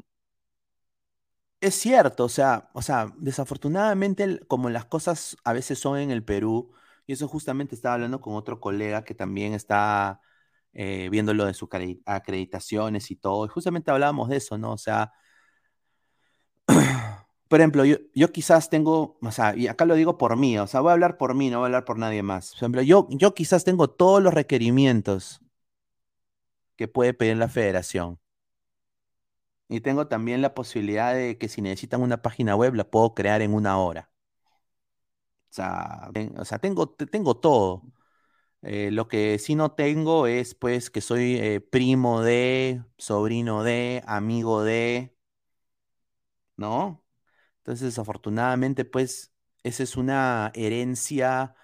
S1: es cierto, o sea, o sea, desafortunadamente, como las cosas a veces son en el Perú, y eso justamente estaba hablando con otro colega que también está eh, viendo lo de sus acreditaciones y todo, y justamente hablábamos de eso, ¿no? O sea, por ejemplo, yo, yo quizás tengo, o sea, y acá lo digo por mí, o sea, voy a hablar por mí, no voy a hablar por nadie más. Por ejemplo, yo, yo quizás tengo todos los requerimientos que puede pedir la federación. Y tengo también la posibilidad de que si necesitan una página web la puedo crear en una hora. O sea, o sea tengo, todo. Eh, lo que sí no tengo es pues que soy eh, primo de, sobrino de, amigo de, ¿no? Entonces, afortunadamente, pues, esa es una herencia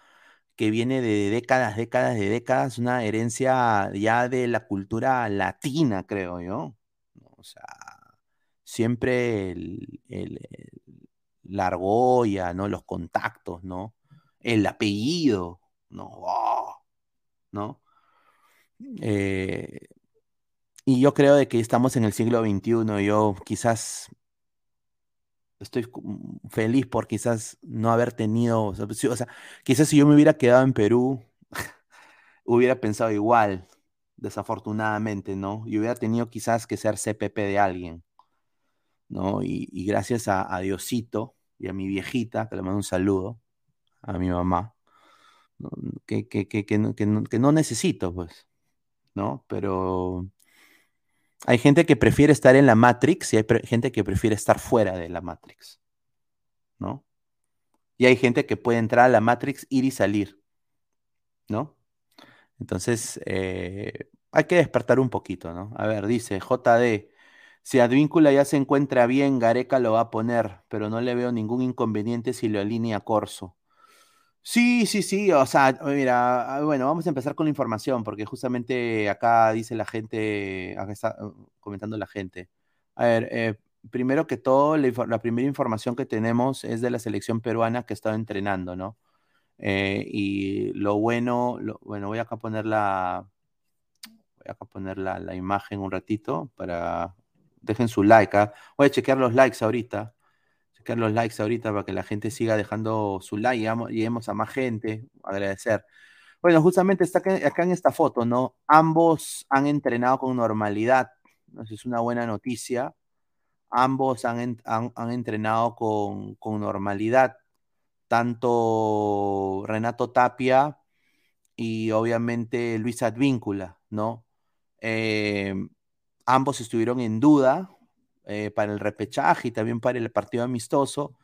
S1: que viene de décadas, décadas de décadas, una herencia ya de la cultura latina, creo yo. O sea, siempre el, la argolla, ¿no? Los contactos, ¿no? El apellido, ¿no? ¡Oh! ¿No? Eh, y yo creo de que estamos en el siglo XXI. Yo quizás estoy feliz por quizás no haber tenido, o sea, quizás si yo me hubiera quedado en Perú, hubiera pensado igual, desafortunadamente, ¿no? Y hubiera tenido quizás que ser CPP de alguien. ¿No? Y, gracias a, Diosito y a mi viejita, que le mando un saludo, a mi mamá, que, que, no, necesito, pues, ¿no? Pero hay gente que prefiere estar en la Matrix y hay gente que prefiere estar fuera de la Matrix, ¿no? Y hay gente que puede entrar a la Matrix, ir y salir, ¿no? Entonces, eh, hay que despertar un poquito, ¿no? A ver, dice JD, si Advíncula ya se encuentra bien, Gareca lo va a poner, pero no le veo ningún inconveniente si lo alinea Corso. Sí, sí, sí, o sea, mira, ah, bueno, vamos a empezar con la información, porque justamente acá dice la gente, acá está uh, comentando la gente. A ver, eh, primero que todo, la, primera información que tenemos es de la selección peruana que ha estado entrenando, ¿no? Eh, y lo bueno, bueno, voy acá a poner la, voy acá a poner la, imagen un ratito para, dejen su like, ¿ah? voy a chequear los likes ahorita, chequear los likes ahorita para que la gente siga dejando su like, y lleguemos a más gente, agradecer. Bueno, justamente está acá, en esta foto, ¿no? Ambos han entrenado con normalidad, es una buena noticia. Ambos han, entrenado con, con, normalidad, tanto Renato Tapia y obviamente Luis Advíncula, ¿no? Eh, ambos estuvieron en duda eh, para el repechaje y también para el partido amistoso,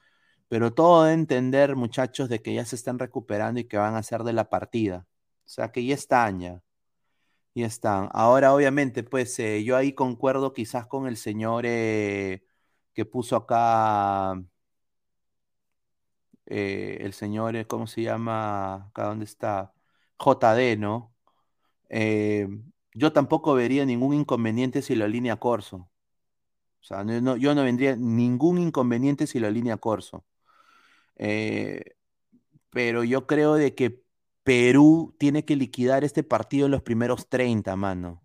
S1: pero todo de entender, muchachos, de que ya se están recuperando y que van a hacer de la partida. O sea, que ya están ya. Ya están. Ahora, obviamente, pues eh, yo ahí concuerdo quizás con el señor eh, que puso acá, el señor, ¿cómo se llama? Acá donde está, JD, ¿no? Yo tampoco vería ningún inconveniente si lo alinea Corso. O sea, yo no vendría ningún inconveniente si lo alinea Corso. pero yo creo de que Perú tiene que liquidar este partido en los primeros 30, mano.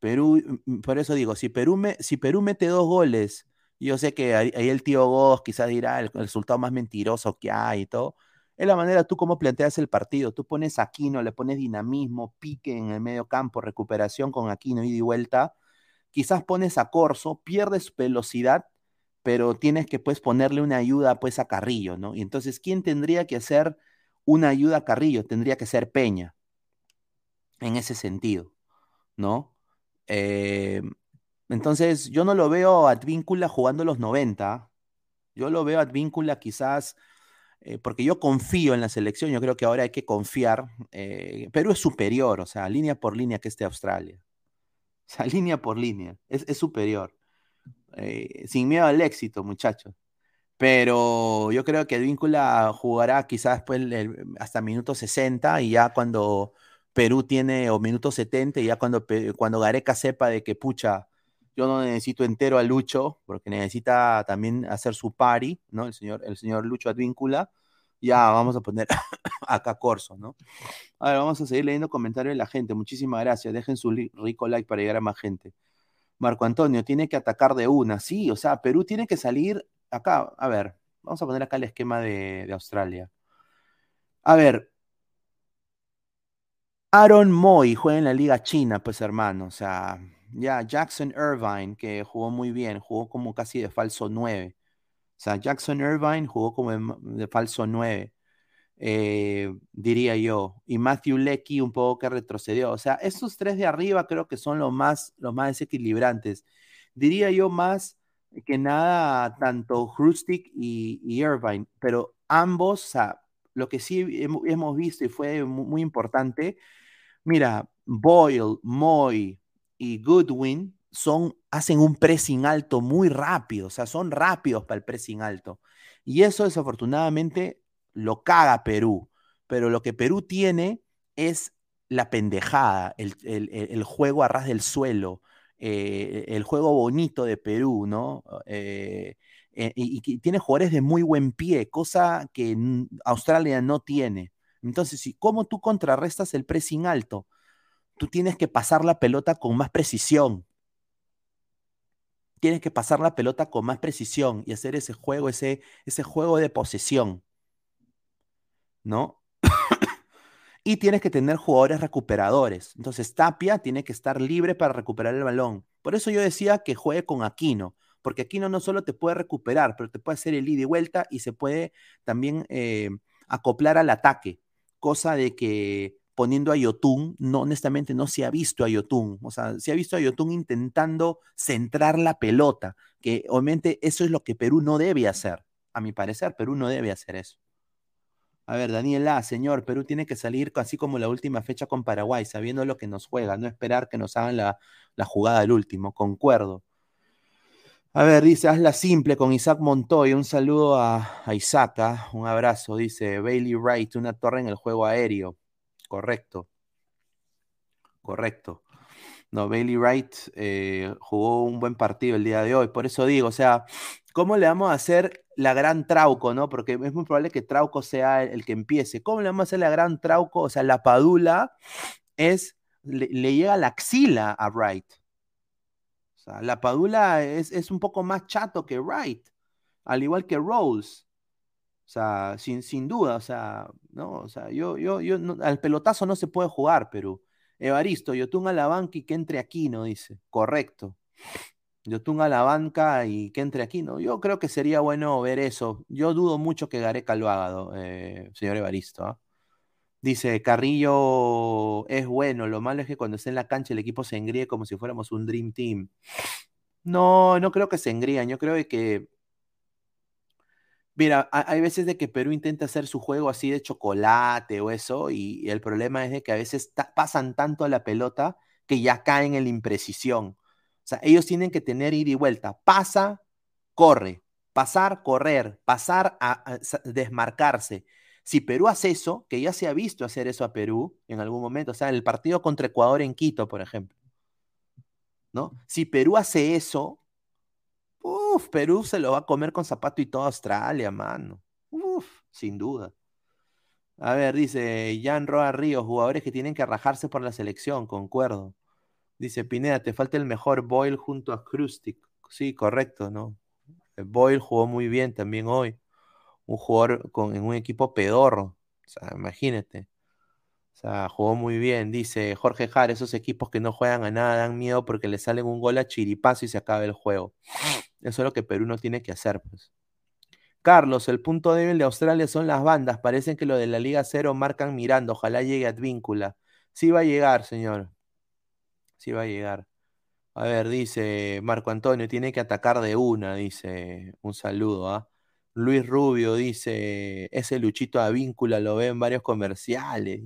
S1: Perú, mm, por eso digo, si Perú, me, si Perú mete dos goles, yo sé que ahí, el tío Goss quizás dirá el, resultado más mentiroso que hay y todo. Es la manera tú cómo planteas el partido. Tú pones Aquino, le pones dinamismo, pique en el medio campo, recuperación con Aquino, ida y vuelta. Quizás pones a Corso, pierdes velocidad, pero tienes que pues ponerle una ayuda pues a Carrillo, ¿no? Y entonces, ¿quién tendría que hacer una ayuda a Carrillo, tendría que ser Peña, en ese sentido, ¿no? Eh, entonces, yo no lo veo a Advíncula jugando los 90, yo lo veo a Advíncula quizás, eh, porque yo confío en la selección, yo creo que ahora hay que confiar, eh, Perú es superior, o sea, línea por línea que esté Australia, o sea, línea por línea, es, superior. sin miedo al éxito, muchachos. Pero yo creo que Víncula jugará quizás pues, hasta minuto 60 y ya cuando Perú tiene, o minuto 70, y ya cuando, cuando Gareca sepa de que pucha, yo no necesito entero a Lucho, porque necesita también hacer su pari, ¿no? El señor, el señor Lucho Advíncula, ya vamos a poner acá Corso, ¿no? A ver, vamos a seguir leyendo comentarios de la gente. Muchísimas gracias. Dejen su rico like para llegar a más gente. Marco Antonio, tiene que atacar de una. Sí, o sea, Perú tiene que salir acá, a ver, vamos a poner acá el esquema de, Australia. A ver, Aaron Moy juega en la Liga China, pues hermano, o sea, ya Jackson Irvine, que jugó muy bien, jugó como casi de falso 9. O sea, Jackson Irvine jugó como de, falso 9, eh, diría yo. Y Matthew Lecky un poco que retrocedió. O sea, estos tres de arriba creo que son los más, los más desequilibrantes. Diría yo más que nada tanto Hrustic y, Irvine, pero ambos, o sea, lo que sí hemos visto y fue muy, importante, mira, Boyle, Moy y Goodwin son, hacen un pressing alto muy rápido, o sea, son rápidos para el pressing alto. Y eso desafortunadamente lo caga Perú, pero lo que Perú tiene es la pendejada, el, el juego a ras del suelo, eh, el juego bonito de Perú, ¿no? Eh, eh, y, tiene jugadores de muy buen pie, cosa que Australia no tiene. Entonces, ¿cómo tú contrarrestas el pressing alto? Tú tienes que pasar la pelota con más precisión. Tienes que pasar la pelota con más precisión y hacer ese juego, ese, ese juego de posesión. ¿No? y tienes que tener jugadores recuperadores. Entonces Tapia tiene que estar libre para recuperar el balón. Por eso yo decía que juegue con Aquino, porque Aquino no solo te puede recuperar, pero te puede hacer el ida y vuelta y se puede también eh, acoplar al ataque, cosa de que poniendo a Yotun, no, honestamente no se ha visto a Yotun, o sea, se ha visto a Yotun intentando centrar la pelota, que obviamente eso es lo que Perú no debe hacer, a mi parecer, Perú no debe hacer eso. A ver, Daniela, señor, Perú tiene que salir así como la última fecha con Paraguay, sabiendo lo que nos juega, no esperar que nos hagan la, jugada del último, concuerdo. A ver, dice, hazla simple con Isaac Montoya. Un saludo a, Isaac, ¿ah? un abrazo. Dice Bailey Wright, una torre en el juego aéreo. Correcto. Correcto. No, Bailey Wright eh, jugó un buen partido el día de hoy. Por eso digo, o sea, ¿cómo le vamos a hacer la gran Trauco, no? Porque es muy probable que Trauco sea el, que empiece. ¿Cómo le vamos a hacer la gran Trauco? O sea, la Padula es, le, llega la axila a Wright. O sea, la Padula es, un poco más chato que Wright, al igual que Rose. O sea, sin, sin duda, o sea, no, o sea, yo, yo, yo, al pelotazo no se puede jugar, Perú. Evaristo, Yotun a la banca y que entre aquí, ¿no? Dice. Correcto. Yotun a la banca y que entre aquí, ¿no? Yo creo que sería bueno ver eso. Yo dudo mucho que Gareca lo haga, eh, señor Evaristo. ¿ah? Dice, Carrillo es bueno, lo malo es que cuando esté en la cancha el equipo se engríe como si fuéramos un Dream Team. No, no creo que se engrían, yo creo que Mira, hay veces de que Perú intenta hacer su juego así de chocolate o eso, y, el problema es de que a veces pasan tanto a la pelota que ya caen en la imprecisión. O sea, ellos tienen que tener ida y vuelta. Pasa, corre. Pasar, correr. Pasar a, desmarcarse. Si Perú hace eso, que ya se ha visto hacer eso a Perú en algún momento, o sea, el partido contra Ecuador en Quito, por ejemplo. ¿No? Si Perú hace eso, Uf, Perú se lo va a comer con zapato y toda Australia, mano. Uf, sin duda. A ver, dice Jan Roa Ríos, jugadores que tienen que rajarse por la selección, concuerdo. Dice Pineda, te falta el mejor Boyle junto a Krustik. Sí, correcto, ¿no? Boyle jugó muy bien también hoy. Un jugador con, en un equipo pedorro. O sea, imagínate. O sea, jugó muy bien. Dice Jorge Jar, esos equipos que no juegan a nada dan miedo porque le salen un gol a chiripazo y se acaba el juego. Eso es lo que Perú no tiene que hacer, pues. Carlos, el punto débil de Australia son las bandas. Parecen que lo de la Liga Cero marcan mirando. Ojalá llegue a Advíncula. Sí va a llegar, señor. Sí va a llegar. A ver, dice Marco Antonio, tiene que atacar de una, dice. Un saludo, ¿ah? Luis Rubio dice, ese Luchito Advíncula lo ve en varios comerciales.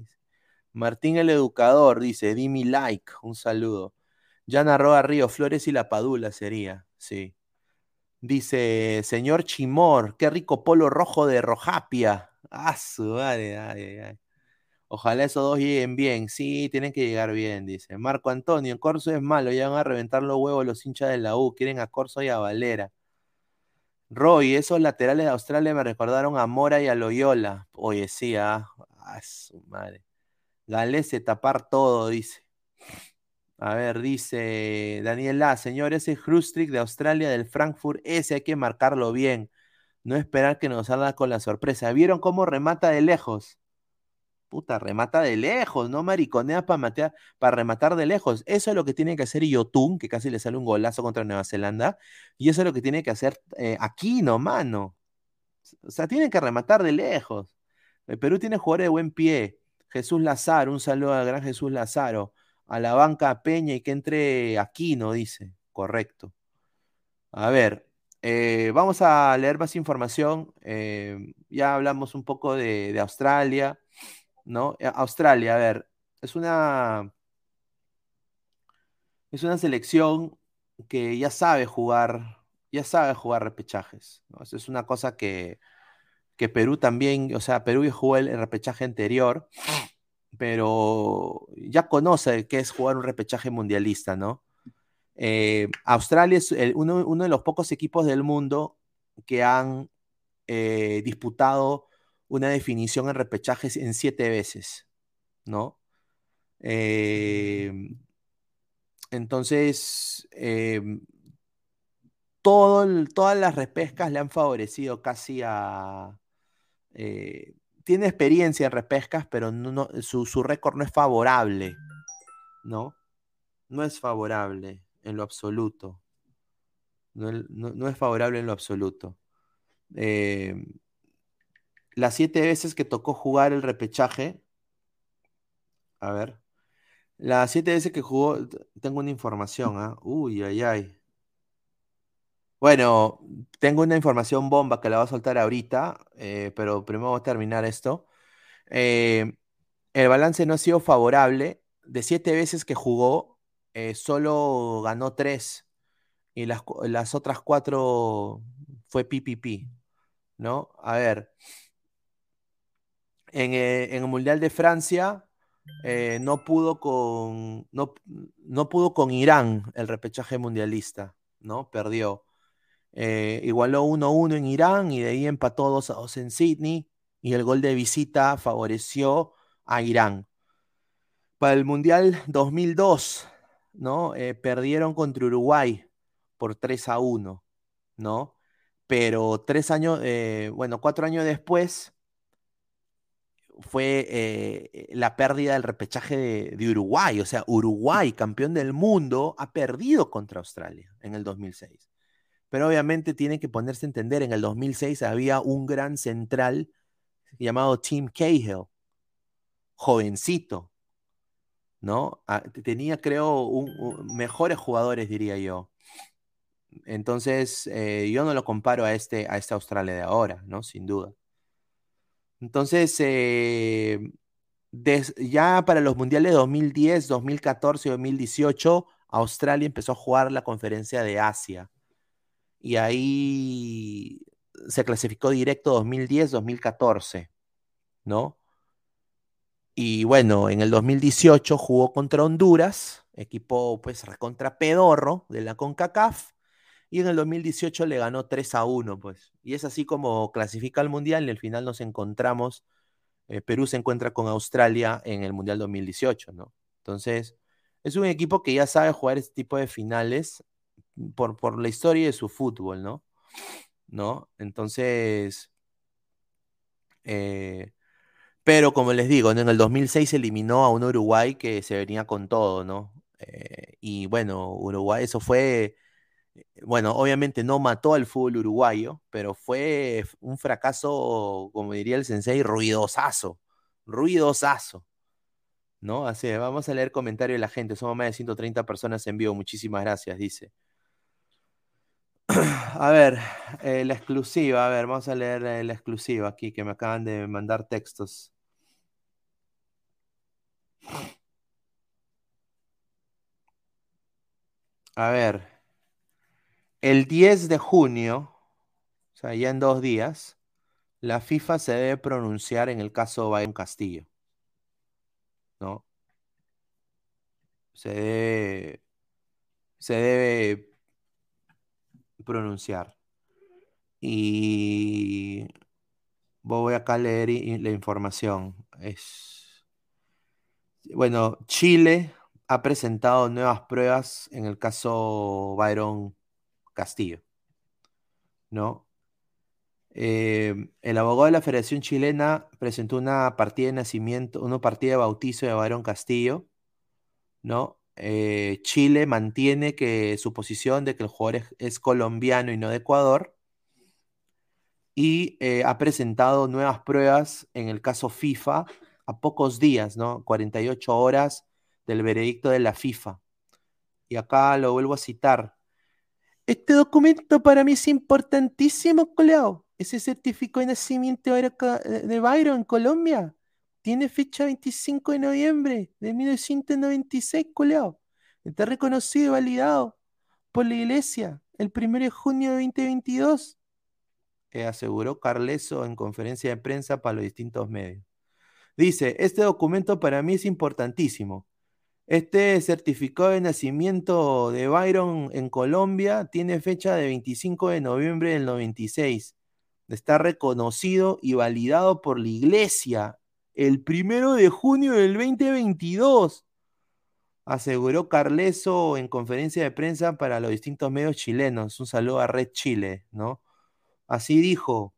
S1: Martín el Educador dice, di mi like, un saludo. Yana Roa Río, Flores y la Padula sería, sí. Dice, señor Chimor, qué rico polo rojo de Rojapia. Ah, su madre, Ojalá esos dos lleguen bien. Sí, tienen que llegar bien, dice. Marco Antonio, Corso es malo, ya van a reventar los huevos los hinchas de la U. Quieren a Corso y a Valera. Roy, esos laterales de Australia me recordaron a Mora y a Loyola. Oye, sí, ah, ah su madre. Galese tapar todo, dice. A ver, dice Daniel A. Señor, ese Hrustrick de Australia del Frankfurt, ese hay que marcarlo bien. No esperar que nos salga con la sorpresa. ¿Vieron cómo remata de lejos? Puta, remata de lejos, no mariconea para para rematar de lejos. Eso es lo que tiene que hacer Yotun, que casi le sale un golazo contra Nueva Zelanda. Y eso es lo que tiene que hacer eh, Aquino, mano. O sea, tienen que rematar de lejos. El Perú tiene jugadores de buen pie. Jesús Lazaro, un saludo al gran Jesús Lazaro a la banca Peña y que entre Aquino, dice. Correcto. A ver, eh, vamos a leer más información. Eh, ya hablamos un poco de, Australia, ¿no? Eh, Australia, a ver, es una. Es una selección que ya sabe jugar, ya sabe jugar repechajes. Es una cosa que, que Perú también, o sea, Perú jugó el repechaje anterior pero ya conoce qué es jugar un repechaje mundialista, ¿no? Eh, Australia es uno, de los pocos equipos del mundo que han eh, disputado una definición en repechajes en siete veces, ¿no? Eh, entonces, todas las repescas le han favorecido casi a tiene experiencia en repescas, pero no, su, récord no es favorable, ¿no? No es favorable en lo absoluto. No, es favorable en lo absoluto. Eh, las siete veces que tocó jugar el repechaje, a ver, las siete veces que jugó, tengo una información, ¿ah? Uy, ay, ay. Bueno, tengo una información bomba que la voy a soltar ahorita, eh, pero primero voy a terminar esto. Eh, el balance no ha sido favorable. De siete veces que jugó, eh, solo ganó tres y las, las otras cuatro fue PPP, ¿no? A ver, en, el Mundial de Francia no pudo con no, no, pudo con Irán el repechaje mundialista, ¿no? Perdió. Eh, igualó 1-1 en Irán y de ahí empató 2-2 en Sydney y el gol de visita favoreció a Irán. Para el Mundial 2002, ¿no? Eh, perdieron contra Uruguay por 3 a 1, ¿no? Pero tres años, bueno, cuatro años después, fue eh, la pérdida del repechaje de, Uruguay. O sea, Uruguay, campeón del mundo, ha perdido contra Australia en el 2006. Pero obviamente tiene que ponerse a entender, en el 2006 había un gran central llamado Tim Cahill, jovencito, ¿no? Ah, tenía, creo, mejores jugadores, diría yo. Entonces, eh, yo no lo comparo a este, a esta Australia de ahora, ¿no? Sin duda. Entonces, eh, ya para los mundiales de 2010, 2014 y 2018, Australia empezó a jugar la conferencia de Asia. Y ahí se clasificó directo 2010-2014, ¿no? Y bueno, en el 2018 jugó contra Honduras, equipo pues recontra pedorro de la CONCACAF, y en el 2018 le ganó 3 a 1, pues. Y es así como clasifica al Mundial y al final nos encontramos, eh, Perú se encuentra con Australia en el Mundial 2018, ¿no? Entonces, es un equipo que ya sabe jugar este tipo de finales por, por la historia de su fútbol, ¿no? ¿No? Entonces, eh, pero como les digo, en el 2006 eliminó a un Uruguay que se venía con todo, ¿no? Eh, y bueno, Uruguay, eso fue bueno, obviamente no mató al fútbol uruguayo, pero fue un fracaso, como diría el sensei, ruidosazo, ruidosazo. ¿No? Así, vamos a leer comentarios de la gente. Somos más de 130 personas en vivo. Muchísimas gracias, dice. A ver, eh, la exclusiva. A ver, vamos a leer eh, la exclusiva aquí que me acaban de mandar textos. A ver. El 10 de junio, o sea, ya en dos días, la FIFA se debe pronunciar en el caso Bayern Castillo. ¿No? Se debe, se debe pronunciar. Y voy acá a leer la información. Es, bueno, Chile ha presentado nuevas pruebas en el caso Byron Castillo. ¿No? Eh, el abogado de la Federación Chilena presentó una partida de nacimiento, una partida de bautizo de Barón Castillo, ¿no? Eh, Chile mantiene que su posición de que el jugador es, colombiano y no de Ecuador y eh, ha presentado nuevas pruebas en el caso FIFA a pocos días, ¿no? 48 horas del veredicto de la FIFA. Y acá lo vuelvo a citar. Este documento para mí es importantísimo, coleado. Ese certificado de nacimiento de Byron en Colombia tiene fecha 25 de noviembre de 1996, coleado. Está reconocido y validado por la iglesia el 1 de junio de 2022, aseguró Carleso en conferencia de prensa para los distintos medios. Dice, este documento para mí es importantísimo. Este certificado de nacimiento de Byron en Colombia tiene fecha de 25 de noviembre del 96. Está reconocido y validado por la iglesia el primero de junio del 2022, aseguró Carleso en conferencia de prensa para los distintos medios chilenos. Un saludo a Red Chile, ¿no? Así dijo.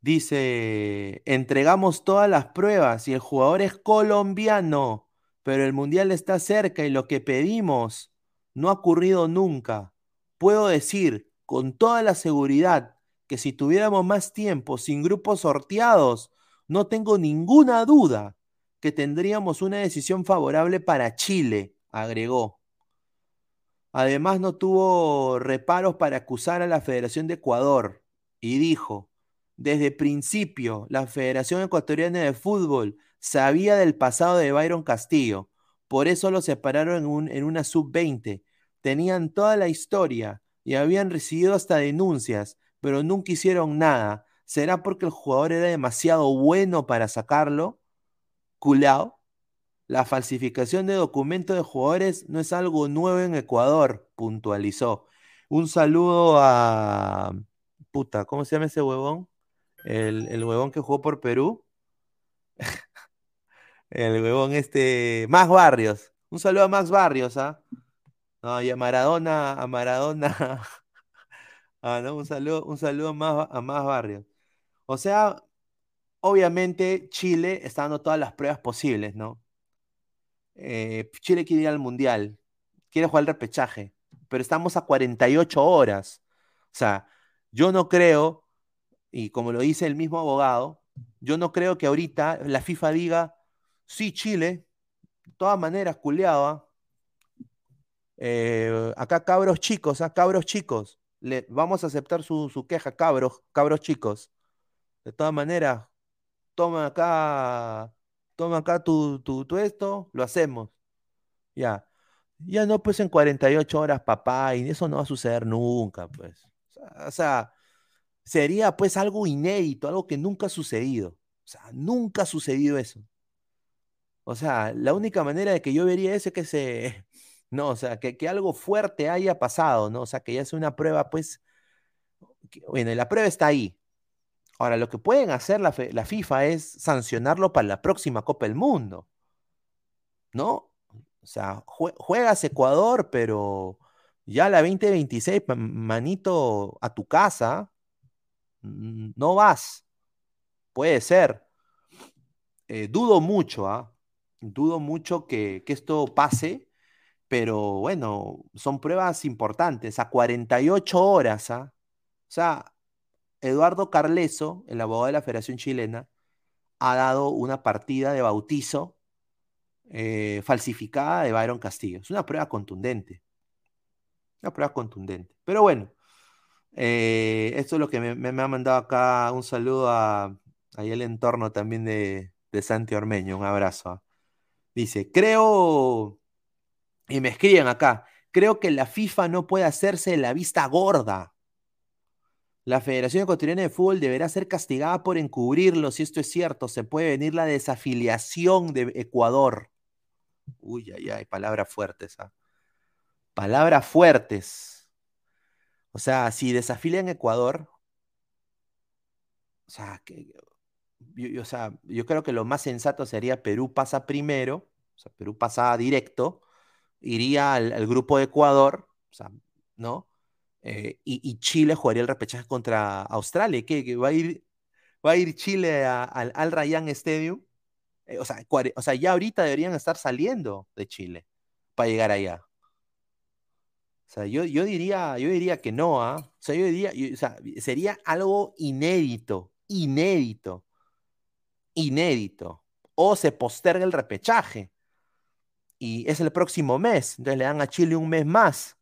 S1: Dice, entregamos todas las pruebas y el jugador es colombiano pero el Mundial está cerca y lo que pedimos no ha ocurrido nunca. Puedo decir con toda la seguridad que si tuviéramos más tiempo sin grupos sorteados, no tengo ninguna duda que tendríamos una decisión favorable para Chile, agregó. Además, no tuvo reparos para acusar a la Federación de Ecuador y dijo, desde principio, la Federación Ecuatoriana de Fútbol sabía del pasado de Byron Castillo. Por eso lo separaron en, una sub-20. Tenían toda la historia y habían recibido hasta denuncias, pero nunca hicieron nada. ¿Será porque el jugador era demasiado bueno para sacarlo? Culeado. La falsificación de documentos de jugadores no es algo nuevo en Ecuador, puntualizó. Un saludo a. Puta, ¿cómo se llama ese huevón? El, el huevón que jugó por Perú. el huevón este. Max Barrios. Un saludo a Max Barrios, ¿ah? No, y a Maradona, a Maradona. ah, no, un saludo, un saludo más, a más Barrios. O sea, obviamente Chile está dando todas las pruebas posibles, ¿no? Eh, Chile quiere ir al Mundial, quiere jugar el repechaje, pero estamos a 48 horas. O sea, yo no creo, y como lo dice el mismo abogado, yo no creo que ahorita la FIFA diga, sí, Chile, de todas maneras, culeado, ¿ah? eh, acá cabros chicos, ¿ah? cabros chicos, le, vamos a aceptar su, su, queja, cabros, cabros chicos. De todas maneras, toma acá, toma acá tu, tu, esto, lo hacemos. Ya. Ya no, pues en 48 horas, papá, y eso no va a suceder nunca, pues. O sea, sería pues algo inédito, algo que nunca ha sucedido. O sea, nunca ha sucedido eso. O sea, la única manera de que yo vería eso es que se, no, o sea, que, que algo fuerte haya pasado, ¿no? O sea, que ya sea una prueba, pues, bueno, y la prueba está ahí. Ahora, lo que pueden hacer la, la FIFA es sancionarlo para la próxima Copa del Mundo, ¿no? O sea, juegas Ecuador, pero ya la 2026, manito, a tu casa, no vas. Puede ser. Eh, dudo mucho, ¿ah? Dudo mucho que, que, esto pase, pero bueno, son pruebas importantes. A 48 horas, ¿ah? O sea, Eduardo Carleso, el abogado de la Federación Chilena, ha dado una partida de bautizo eh, falsificada de Byron Castillo. Es una prueba contundente. Una prueba contundente. Pero bueno, eh, esto es lo que me, ha mandado acá. Un saludo a, ahí el entorno también de, de Santi Ormeño. Un abrazo. Dice, creo, y me escriben acá, creo que la FIFA no puede hacerse la vista gorda. La Federación Ecuatoriana de Fútbol deberá ser castigada por encubrirlo. Si esto es cierto, se puede venir la desafiliación de Ecuador. Uy, ay, ay, palabras fuertes. Palabras fuertes. O sea, si desafilian Ecuador, o sea, que, yo creo que lo más sensato sería Perú pasa primero, o sea, Perú pasa directo, iría al, al grupo de Ecuador, o sea, ¿no? Eh, y, Chile jugaría el repechaje contra Australia. ¿Que va, a ir, ¿Va a ir Chile al Al Stadium? Eh, o, sea, ya ahorita deberían estar saliendo de Chile para llegar allá. O sea, yo, yo, diría, yo diría que no, ¿ah? O sea, yo diría, o sea, sería algo inédito, inédito, inédito. O se posterga el repechaje. Y es el próximo mes. Entonces le dan a Chile un mes más.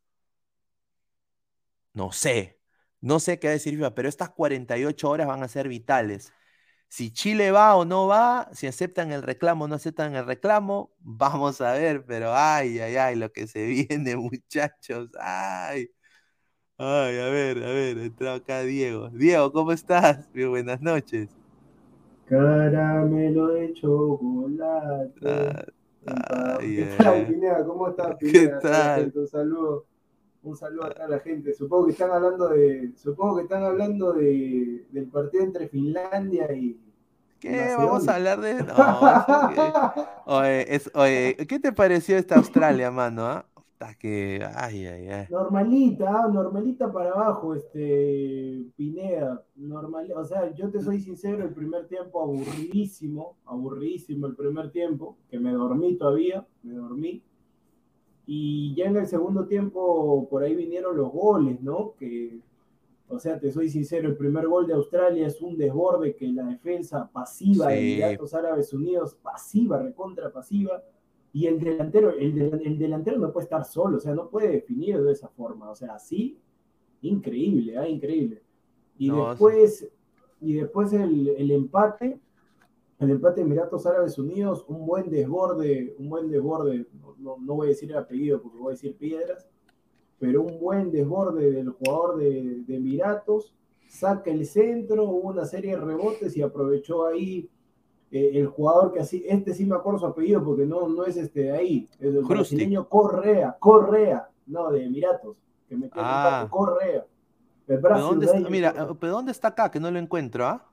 S1: No sé, no sé qué decir FIFA, pero estas 48 horas van a ser vitales. Si Chile va o no va, si aceptan el reclamo o no aceptan el reclamo, vamos a ver, pero ay, ay, ay, lo que se viene, muchachos, ay. Ay, a ver, a ver, entró acá Diego. Diego, ¿cómo estás? Muy buenas noches.
S2: Caramelo de chocolate.
S1: Ah, ay,
S2: ¿Qué tal, Pineda? ¿Cómo estás,
S1: ¿Qué
S2: Pineda?
S1: tal?
S2: Un saludo un saludo a toda la gente. Supongo que están hablando de, supongo que están hablando de, del partido entre Finlandia y.
S1: ¿Qué? Vamos a hablar de. No, eso que- Oye, es- oye, ¿qué te pareció esta Australia, mano? ah? Que. Ay, ay, ay.
S2: Normalita, ah, normalita para abajo, este Pineda, normal, o sea, yo te soy sincero, el primer tiempo aburridísimo, aburridísimo el primer tiempo, que me dormí todavía, me dormí. Y ya en el segundo tiempo por ahí vinieron los goles, ¿no? Que, o sea, te soy sincero, el primer gol de Australia es un desborde que la defensa pasiva de
S1: Sí.
S2: Emiratos Árabes Unidos, pasiva, recontra pasiva, y el delantero, el, del- el delantero no puede estar solo, o sea, no puede definir de esa forma, o sea, así, increíble, ah, increíble. Y
S1: No,
S2: después, y después el, el empate, el empate de Emiratos Árabes Unidos, un buen desborde, un buen desborde, no, no- no voy a decir el apellido porque voy a decir piedras, pero un buen desborde del jugador de, de Emiratos, saca el centro, hubo una serie de rebotes y aprovechó ahí eh, el jugador que así, este sí me acuerdo su apellido porque no, no es este de ahí, es el brasileño Correa, Correa, no, de Emiratos, que metió el
S1: Ah.
S2: empate, Correa. El
S1: ¿Pero dónde está? Mira, ¿pero dónde está acá? Que no lo encuentro, ¿ah?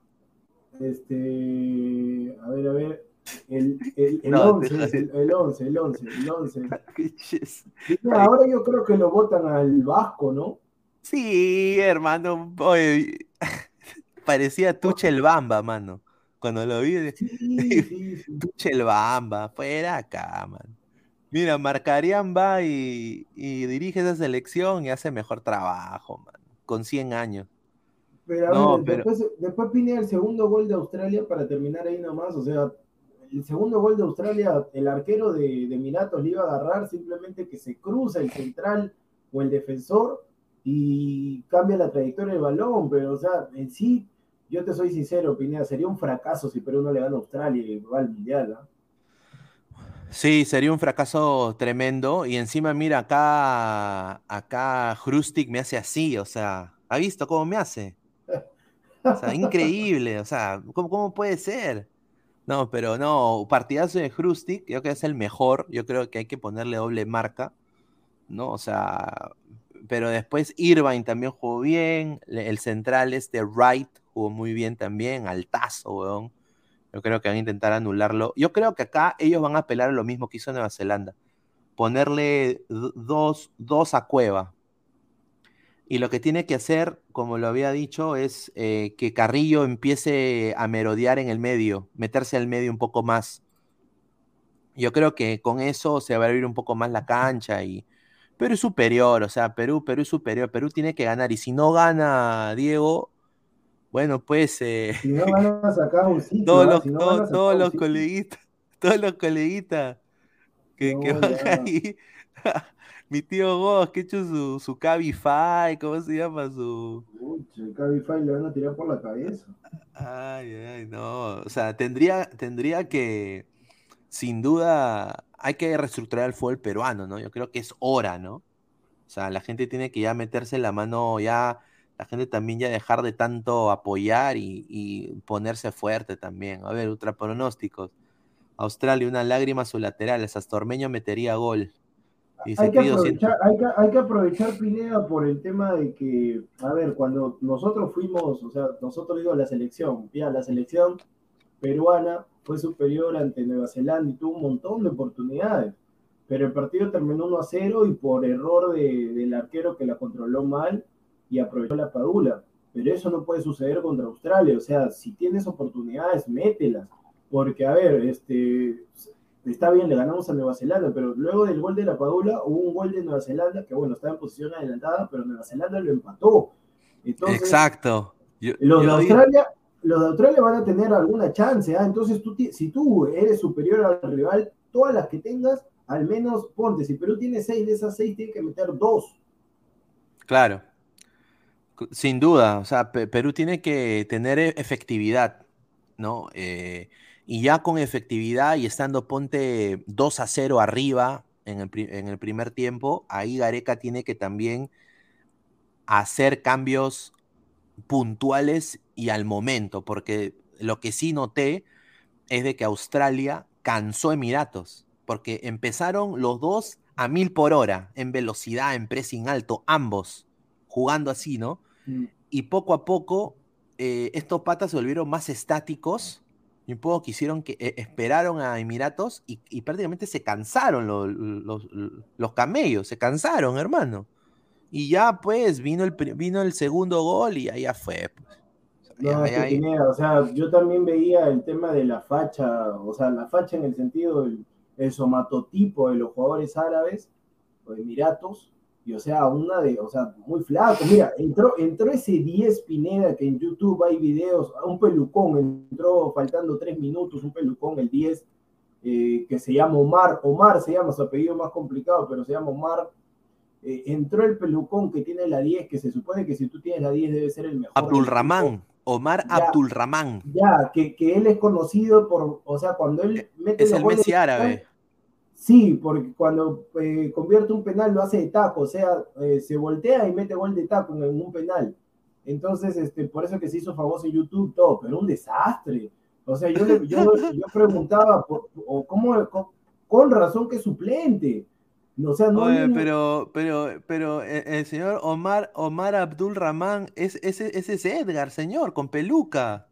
S2: Este, a ver, a ver, el, el, el
S1: No,
S2: 11,
S1: deja
S2: es
S1: de-
S2: el, el 11, el 11, el 11.
S1: Qué chis-
S2: Mira, ahora yo creo que lo votan al Vasco, ¿no?
S1: Sí, hermano. oye, parecía Tuchel Bamba, mano. Cuando lo vi,
S2: Sí, sí, sí.
S1: Tuchel Bamba, fuera acá, mano. Mira, Marcarian va y, y dirige esa selección y hace mejor trabajo, mano. Con 100 años.
S2: Pero
S1: No,
S2: ver,
S1: pero-
S2: después, después Pineda el segundo gol de Australia para terminar ahí nomás, o sea, el segundo gol de Australia, el arquero de, de Emiratos le iba a agarrar simplemente que se cruza el central o el defensor y cambia la trayectoria del balón, pero o sea, en sí, yo te soy sincero, Pineda, sería un fracaso si Perú no le gana a Australia y va al Mundial, ¿ah?
S1: Sí, sería un fracaso tremendo. Y encima, mira, acá, acá Hrustic me hace así, o sea, ¿ha visto cómo me hace? Increíble, o sea, ¿cómo, cómo puede ser? No, pero no, partidazo de Hrustic, creo que es el mejor, yo creo que hay que ponerle doble marca, ¿no? O sea, pero después Irvine también jugó bien, el central este Wright jugó muy bien también, altazo, weón. Yo creo que van a intentar anularlo. Yo creo que acá ellos van a apelar a lo mismo que hizo Nueva Zelanda. Ponerle dos, dos a Cueva. Y lo que tiene que hacer, como lo había dicho, es eh, que Carrillo empiece a merodear en el medio, meterse al medio un poco más. Yo creo que con eso se va a abrir un poco más la cancha y Perú es superior, o sea, Perú, Perú es superior, Perú tiene que ganar y si no gana Diego, bueno, pues eh,
S2: Si no van a sacar un sitio,
S1: todos los,
S2: Si no
S1: todos-
S2: van a sacar
S1: todos
S2: un
S1: los
S2: sitio.
S1: coleguitas, todos los coleguitas que, que
S2: No,
S1: van
S2: ya.
S1: ahí. Mi tío Goss, que ha hecho su, su Cabify, ¿cómo se llama? Su.
S2: El Cabify le van a tirar por la cabeza.
S1: Ay, ay, no. O sea, tendría, tendría que, sin duda, hay que reestructurar el fútbol peruano, ¿no? Yo creo que es hora, ¿no? O sea, la gente tiene que ya meterse la mano, ya, la gente también ya dejar de tanto apoyar y, y ponerse fuerte también. A ver, ultra pronósticos. Australia, una lágrima a su lateral, Astormeño metería gol. Dice
S2: Hay que,
S1: Cri 200.
S2: aprovechar, hay, que, hay que aprovechar Pineda por el tema de que, a ver, cuando nosotros fuimos, o sea, nosotros digo la selección, ya la selección peruana fue superior ante Nueva Zelanda y tuvo un montón de oportunidades, pero el partido terminó 1 a 0 y por error de- del arquero que la controló mal y aprovechó la padula. Pero eso no puede suceder contra Australia, o sea, si tienes oportunidades, mételas, porque, a ver, este, está bien, le ganamos a Nueva Zelanda, pero luego del gol de la Padula hubo un gol de Nueva Zelanda que, bueno, estaba en posición adelantada, pero Nueva Zelanda lo empató. Entonces,
S1: Exacto. Yo-
S2: los de
S1: yo
S2: Australia, los de Australia van a tener alguna chance, ¿ah? Entonces, tú, si tú eres superior al rival, todas las que tengas, al menos ponte, si Perú tiene seis de esas seis, tiene que meter dos.
S1: Claro. Sin duda, o sea, Pe- Perú tiene que tener e- efectividad, ¿no? Eh, y ya con efectividad y estando ponte 2 a 0 arriba en el, en el primer tiempo, ahí Gareca tiene que también hacer cambios puntuales y al momento, porque lo que sí noté es de que Australia cansó Emiratos, porque empezaron los dos a mil por hora, en velocidad, en pressing alto, ambos, jugando así, ¿no? Y poco a poco eh, estos patas se volvieron más estáticos y un poco quisieron que eh, esperaron a Emiratos y, y prácticamente se cansaron lo- los, los camellos, se cansaron, hermano. Y ya pues vino el, vino el segundo gol y allá fue. pues.
S2: No, es que o sea, yo también veía el tema de la facha, o sea, la facha en el sentido del el somatotipo de los jugadores árabes o emiratos, y o sea, una de, o sea, muy flaco. Mira, entró, entró ese 10 Pineda que en YouTube hay videos, un pelucón, entró faltando 3 minutos, un pelucón, el 10, eh, que se llama Omar, Omar se llama, su apellido más complicado, pero se llama Omar. Eh, entró el pelucón que tiene la 10, que se supone que si tú tienes la 10 debe ser el mejor. del
S1: Abdul
S2: equipo.
S1: Rahman, Omar
S2: Ya.
S1: Abdul Rahman.
S2: Ya, que, que él es conocido por, o sea, cuando él mete
S1: Es el Messi árabe.
S2: Sí, porque cuando eh, convierte un penal lo hace de taco, o sea, eh, se voltea y mete gol de taco en, un penal. Entonces, este, por eso que se hizo famoso en YouTube todo, pero un desastre. O sea, yo, le- yo, yo preguntaba, por- o cómo, con, con razón que suplente. O sea, no
S1: Oye,
S2: ni-
S1: pero, pero, pero eh, el señor Omar, Omar Abdul Rahman, es, ese, ese es Edgar, señor, con peluca.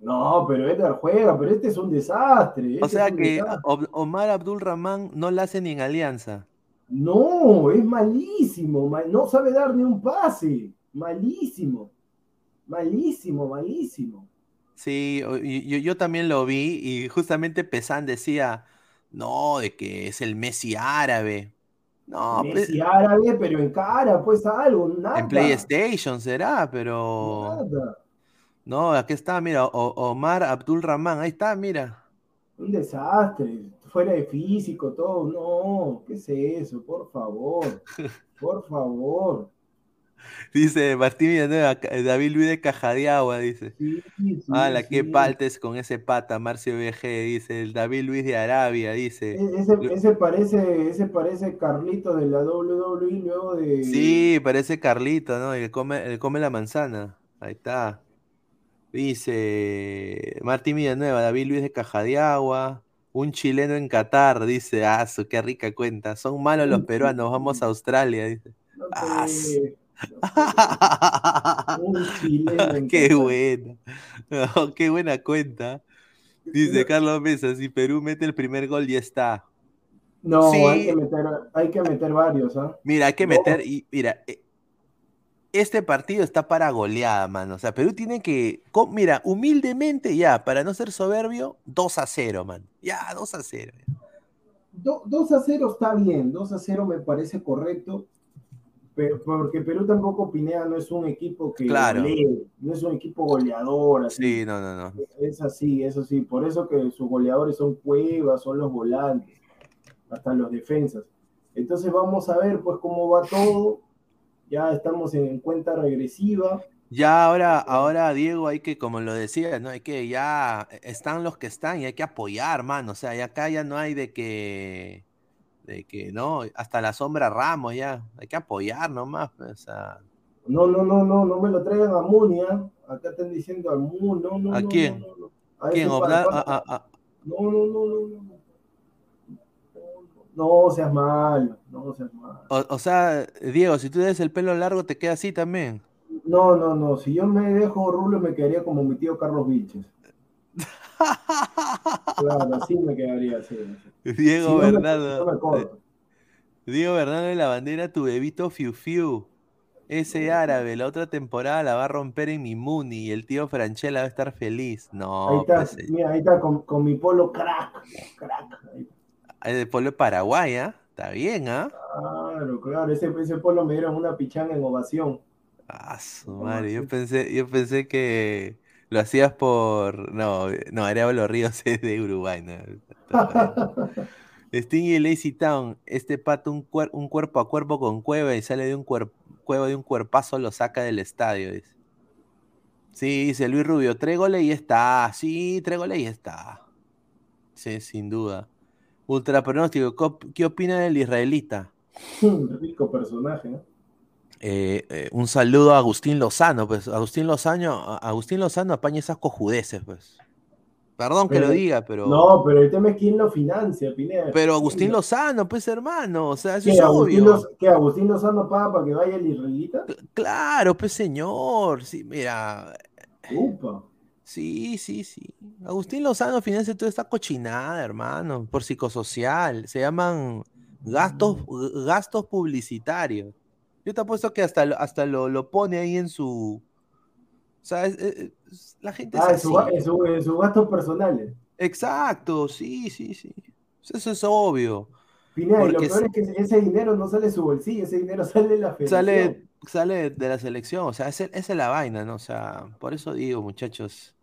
S2: No, pero Edgar juega, pero este es un desastre.
S1: O
S2: este
S1: sea que
S2: desastre.
S1: Omar Abdul Rahman no la hace ni en Alianza.
S2: No, es malísimo, mal- no sabe dar ni un pase. Malísimo. Malísimo, malísimo.
S1: Sí, yo, yo también lo vi y justamente Pesan decía, no, de que es el Messi árabe. No,
S2: Messi árabe, pero en cara, pues algo, nada.
S1: en PlayStation será, pero
S2: Nada.
S1: No, aquí está, mira, O- Omar Abdul Rahman, ahí está, mira.
S2: Un desastre, fuera de físico, todo. No, ¿qué es eso? Por favor, por favor.
S1: Dice Martín Villanueva, Ca- David Luis de Cajadiagua, dice.
S2: Sí, sí,
S1: qué
S2: sí.
S1: paltes con ese pata, Marcio VG, dice. El David Luis de Arabia, dice.
S2: E- Ese, ese parece, ese parece Carlito de la WWE luego de.
S1: Sí, parece Carlito, ¿no? El come, el come la manzana. Ahí está. Dice Martín Villanueva, David Luis de Cajadiagua, un chileno en Qatar, dice, ah, qué rica cuenta. Son malos los peruanos, vamos a Australia, dice.
S2: No
S1: Ah,
S2: un chileno en
S1: Qué
S2: Qatar.
S1: buena. No, qué buena cuenta. Dice Carlos Mesa, si Perú mete el primer gol, ya está.
S2: No,
S1: Sí.
S2: hay que meter, hay que meter varios, ¿ah?
S1: Mira, hay que meter, y mira, eh, este partido está para goleada, mano. O sea, Perú tiene que, co- mira, humildemente ya, para no ser soberbio, 2 a 0, man. Ya, 2 a 0.
S2: Do- 2 a 0 está bien, 2 a 0 me parece correcto, pero, porque Perú tampoco Pineda no es un equipo que
S1: Claro.
S2: golee, no es un equipo goleador, así.
S1: Sí, no, no, no.
S2: Es así, es así. Por eso que sus goleadores son Cuevas, son los volantes, hasta los defensas. Entonces vamos a ver pues cómo va todo. Ya estamos en cuenta regresiva.
S1: Ya ahora, ahora, Diego, hay que, como lo decía, ¿no? Hay que ya están los que están y hay que apoyar, mano. O sea, ya acá ya no hay de que, de que, no, hasta la sombra Ramos ya. Hay que apoyar nomás, pues, o sea.
S2: No, no, no, no, no me lo traigan a Munia. Acá están diciendo al Mun, no, no.
S1: ¿A
S2: no,
S1: quién?
S2: no, no, no. A
S1: ¿Quién?
S2: ese
S1: Obda-
S2: pa-
S1: a- a- a-
S2: No, no, no, no, no, no. Seas malo, no seas malo.
S1: o, o sea, Diego, si tú des el pelo largo, te queda así también.
S2: No, no, no. Si yo me dejo rulo, me quedaría como mi tío Carlos Vilches. Claro, así me quedaría así.
S1: Diego
S2: Si no me- no me corto.
S1: Diego Bernardo de la bandera, tu bebito Fiu Fiu. Ese árabe, la otra temporada la va a romper en mi Muni y el tío Franchella va a estar feliz.
S2: Ahí
S1: No,
S2: está,
S1: pues, eh,
S2: mira, ahí está con, con mi polo crack, crack. Ahí está.
S1: el pueblo de Paraguay, ¿ah? Está bien, ¿ah?
S2: Claro, claro, ese, ese polo me dieron una pichanga en ovación.
S1: Ah, su
S2: ¿Cómo
S1: madre, yo pensé, yo pensé que lo hacías por. No, no, Arevalo Ríos es de Uruguay, ¿no? Stingy Lazy Town, este pato un, cuer- un cuerpo a cuerpo con Cueva y sale de un Cueva de un cuerpazo, lo saca del estadio, dice. Sí, dice Luis Rubio, tres goles y está. Sí, tres goles y está. Sí, sin duda. Ultra pronóstico, ¿qué op- ¿qué opina del israelita?
S2: Rico personaje, ¿no?
S1: Eh, eh, un saludo a Agustín Lozano, pues. Agustín Lozano, Agustín Lozano apaña esas cojudeces, pues. Perdón que lo diga, pero.
S2: No, pero el tema es quién lo financia, Pineda.
S1: Pero Agustín
S2: ¿Quién-
S1: Lozano, pues hermano, o sea, eso
S2: ¿Qué,
S1: es
S2: Agustín,
S1: obvio.
S2: ¿Qué, Agustín Lozano paga para que vaya el israelita?
S1: Claro, pues señor. Sí, mira.
S2: Upa.
S1: Sí, sí, sí. Agustín Lozano financia toda esta cochinada, hermano, por psicosocial. Se llaman gastos, gastos publicitarios. Yo te apuesto que hasta, lo- hasta lo, lo pone ahí en su. O sea, es- es- es- la gente es
S2: Ah, en su, ga- en su- en sus gastos personales.
S1: Exacto, sí, sí, sí. Eso es obvio.
S2: Pineda, y lo peor es que ese dinero no sale de su bolsillo, ese dinero sale de la federación.
S1: Sale, sale de la selección, o sea, esa es la vaina, ¿no? O sea, por eso digo, muchachos.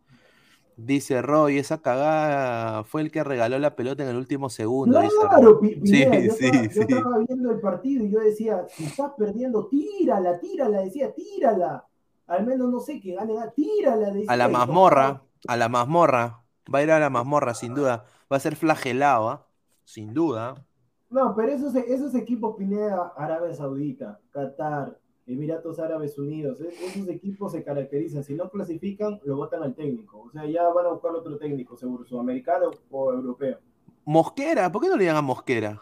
S1: Dice Roy, esa cagada fue el que regaló la pelota en el último segundo. dice.
S2: Claro,
S1: Sí,
S2: Pineda, yo,
S1: sí,
S2: estaba, yo
S1: sí.
S2: estaba viendo el partido y yo decía, si estás perdiendo, tírala, tírala, decía, tírala. Al menos no sé, que gane, tírala. Decía,
S1: A la mazmorra, a la mazmorra. Va a ir a la mazmorra, sin duda. Va a ser flagelado, ¿ah? Sin duda.
S2: No, pero esos, esos equipos, Pineda, Arabia Saudita, Qatar, Emiratos Árabes Unidos. Es- esos equipos se caracterizan, si no clasifican, lo votan al técnico. O sea, ya van a buscar otro técnico, seguro, sudamericano o europeo.
S1: Mosquera, ¿por qué no le llaman Mosquera?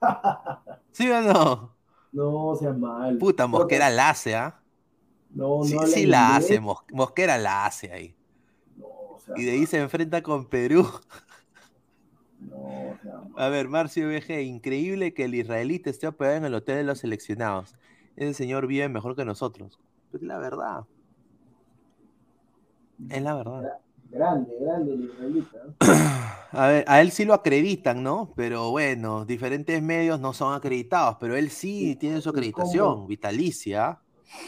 S1: ¿Sí o no?
S2: No seas mal.
S1: Puta, Mosquera
S2: que-
S1: la hace, ¿ah?
S2: No,
S1: Sí,
S2: no
S1: sí
S2: hablan
S1: la hace, Mos- Mosquera la hace ahí.
S2: No, o sea,
S1: Y de ahí se enfrenta con Perú.
S2: no, o sea,
S1: A ver, Marcio BG, increíble que el israelita esté hospedado en el hotel de los seleccionados. Ese señor vive mejor que nosotros. Es la verdad. Es la verdad.
S2: grande, grande el israelita.
S1: A ver, a él sí lo acreditan, ¿no? Pero bueno, diferentes medios no son acreditados, pero él sí
S2: Sí,
S1: tiene su
S2: ¿y
S1: acreditación, vitalicia.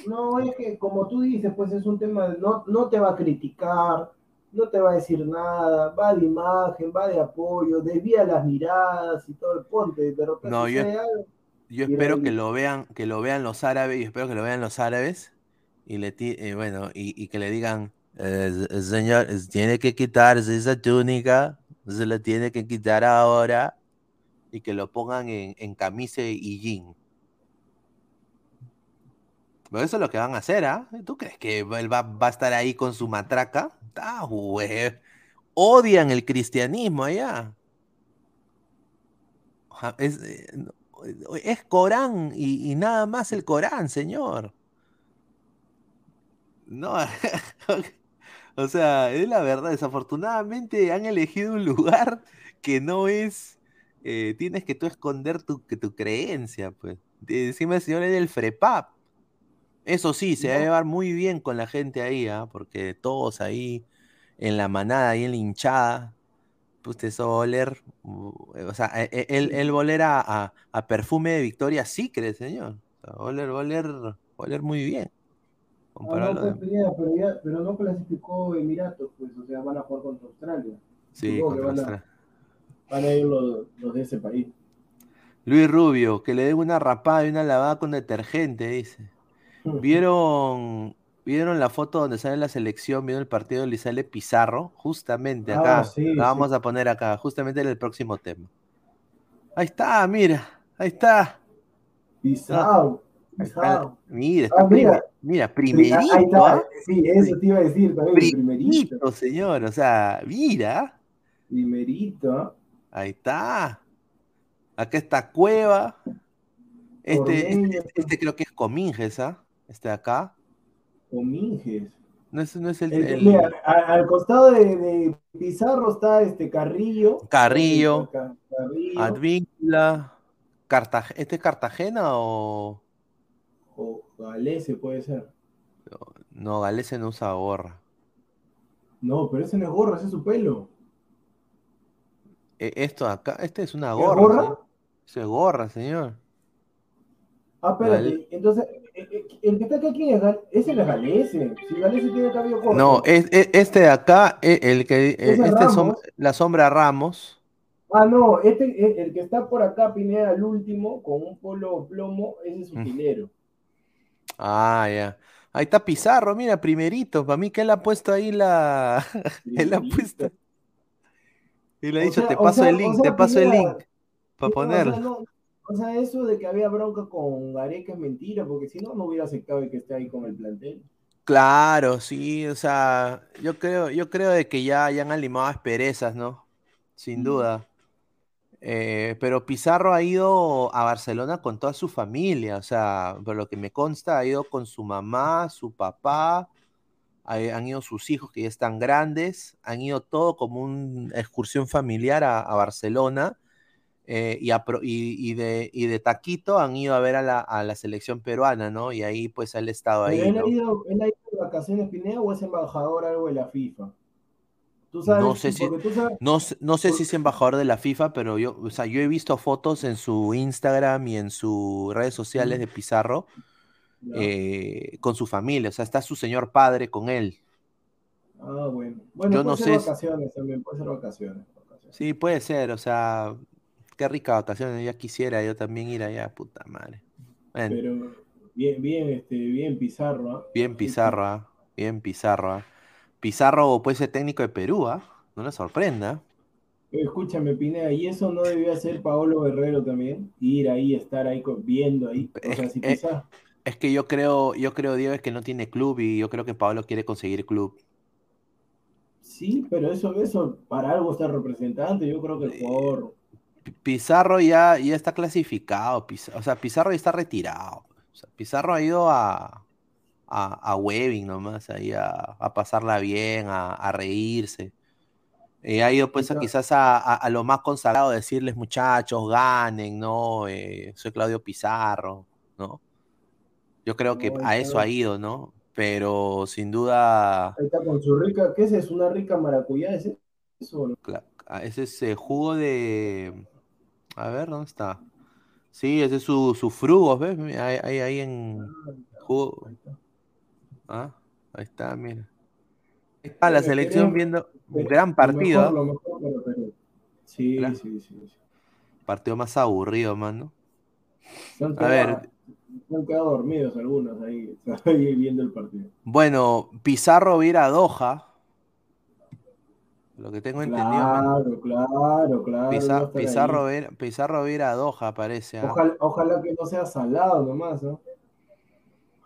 S2: No, es que como tú dices, pues es un tema, de- no, no te va a criticar, no te va a decir nada, va de imagen, va de apoyo, desvía las miradas y todo el ponte, de repente
S1: No, yo-
S2: algo.
S1: Yo espero que lo vean, que lo vean los árabes, y espero que lo vean los árabes, y le eh, bueno, y, y que le digan, "Eh, señor, tiene que quitarse esa túnica, se la tiene que quitar ahora, y que lo pongan en, en camisa y jean. Pero eso es lo que van a hacer, ¿ah? ¿Tú crees que él va, va a estar ahí con su matraca? ¡Ah, güey! Odian el cristianismo allá. Es, eh, es Corán y, y nada más el Corán, señor. No, o sea, es la verdad. Desafortunadamente han elegido un lugar que no es. eh, tienes que tú esconder tu, que tu creencia, pues. Encima el señor es del FREPAP. Eso sí, se va a llevar muy bien con la gente ahí, ¿ah? Porque todos ahí en la manada, ahí en la hinchada, pues eso va a oler, uh, o sea, e- e- él, él va a oler a, perfume de Victoria Secret, señor. O sea, va a oler, va a oler, va a oler muy bien.
S2: Ah, no, pues, pero, ya, pero no clasificó Emiratos, pues, o sea, van a jugar contra Australia.
S1: Sí, contra
S2: van a-
S1: Australia.
S2: Van a ir los, los de ese país.
S1: Luis Rubio, que le den una rapada y una lavada con detergente, dice. ¿Vieron, ¿vieron la foto donde sale la selección? ¿Vieron el partido donde sale Pizarro? Justamente
S2: Ah,
S1: acá.
S2: sí,
S1: la vamos
S2: sí.
S1: a poner acá, justamente en el próximo tema. Ahí está, mira, ahí está.
S2: Pizarro.
S1: Ahí está.
S2: Pizarro.
S1: Mira, está
S2: Ah, mira.
S1: prime- mira,
S2: Ahí
S1: primerito,
S2: está,
S1: ¿ah?
S2: sí, eso te iba a decir también, primerito.
S1: Primerito, señor. O sea, mira,
S2: Primerito, ¿ah?
S1: ahí está. Acá está Cueva. Este, este, este creo que es Cominges, ¿ah? Este de acá.
S2: O Minges.
S1: No es, no es el,
S2: El-
S1: el-
S2: mira, a- al costado de, de Pizarro está este Carrillo.
S1: Carrillo.
S2: Ca- Carrillo.
S1: Advíncula. Cartag- ¿Este es Cartagena o.?
S2: o Galese puede ser.
S1: No, Galese no usa gorra.
S2: No, pero ese no es gorra, ese es su pelo.
S1: E- Esto de acá, este es una
S2: ¿Es
S1: gorra.
S2: gorra?
S1: señor. Eso es gorra, señor.
S2: Ah, espérate,
S1: Gal-
S2: entonces, el que está ¿quién es? Es Galese. Si Galese tiene cabello corto.
S1: No, es, es- este de acá, e- el que. e-
S2: Ese es
S1: Este es la sombra Ramos.
S2: Ah, no, este, eh, el que está por acá, Pineda, el último, con un polo plomo, ese es
S1: Mm.
S2: utilero.
S1: Ah, ya. Ahí está Pizarro, mira, primerito. Para mí que él ha puesto ahí la. él ha puesto. Y le ha dicho,
S2: sea-
S1: te paso
S2: sea-
S1: el
S2: o
S1: link,
S2: sea,
S1: te paso el link. Para ponerlo.
S2: No- o sea, eso de que había bronca con Gareca es mentira, porque si no, no hubiera aceptado que esté ahí con el plantel.
S1: Claro, sí, o sea, yo creo, yo creo de que ya, ya han limado asperezas, ¿no? Sin duda. Eh, pero Pizarro ha ido a Barcelona con toda su familia, o sea, por lo que me consta, ha ido con su mamá, su papá, ha- han ido sus hijos que ya están grandes, han ido todo como una excursión familiar a, a Barcelona. Eh, y, a pro- y- y de, y de taquito han ido a ver a la, a la selección peruana, ¿no? Y ahí pues él ha estado ahí,
S2: él,
S1: ¿no?
S2: ha ido, él ha ido de vacaciones, Pineda, o es embajador algo de la FIFA. Tú sabes,
S1: No sé si-
S2: tú sabes,
S1: No, sé- no sé si es embajador de la FIFA, pero yo, o sea, yo he visto fotos en su Instagram y en sus redes sociales de Pizarro eh, con su familia. O sea, está su señor padre con él.
S2: Ah, bueno. Bueno,
S1: yo
S2: puede
S1: no
S2: ser
S1: sé
S2: vacaciones también, puede ser vacaciones. vacaciones.
S1: Sí, puede ser. O sea, qué rica vacaciones. Ya quisiera yo también ir allá, puta madre. Bueno,
S2: Pero bien, bien, este, bien Pizarro, ¿ah?
S1: bien Pizarro, ¿ah? Bien Pizarro, ¿ah? Pizarro puede ser técnico de Perú. No le sorprenda.
S2: Eh, Escúchame, Pineda, ¿y eso no debió hacer Paolo Guerrero también? Ir ahí, estar ahí viendo ahí. O sea, si
S1: Eh,
S2: Pizarro.
S1: Es que yo creo, yo creo, Diego, es que no tiene club y yo creo que Pablo quiere conseguir club.
S2: Sí, pero eso, eso para algo está representante. Yo creo que el jugador.
S1: Pizarro ya, ya está clasificado. o sea, Pizarro ya está retirado. Pizarro ha ido a, a, Webbing nomás, ahí a, pasarla bien, a, reírse. Eh, ha ido pues quizás a, lo más consagrado, decirles muchachos, ganen, ¿no? Eh, soy Claudio Pizarro, ¿no? Yo creo que a eso ha ido, ¿no? Pero sin duda...
S2: Ahí está con su rica, ¿qué es? ¿Es una rica maracuyá? ¿Es eso?
S1: Ah, ese es eh, jugo de... A ver, ¿dónde está? Sí, ese es su, su frugos, ¿ves? Ahí, ahí, en ah, jugo... Ah, ahí está, mira. Está la selección viendo un gran partido.
S2: sí, sí, sí,
S1: Partido más aburrido, mano.
S2: A ver. Se han quedado dormidos algunos ahí, ahí viendo el partido.
S1: Bueno, Pizarro va a ir a Doha. Lo que tengo entendido.
S2: Claro, claro, claro.
S1: Pizarro, Pizarro, va a ir a Doha, parece.
S2: ¿ah? Ojalá, ojalá, que no sea salado nomás, ¿no?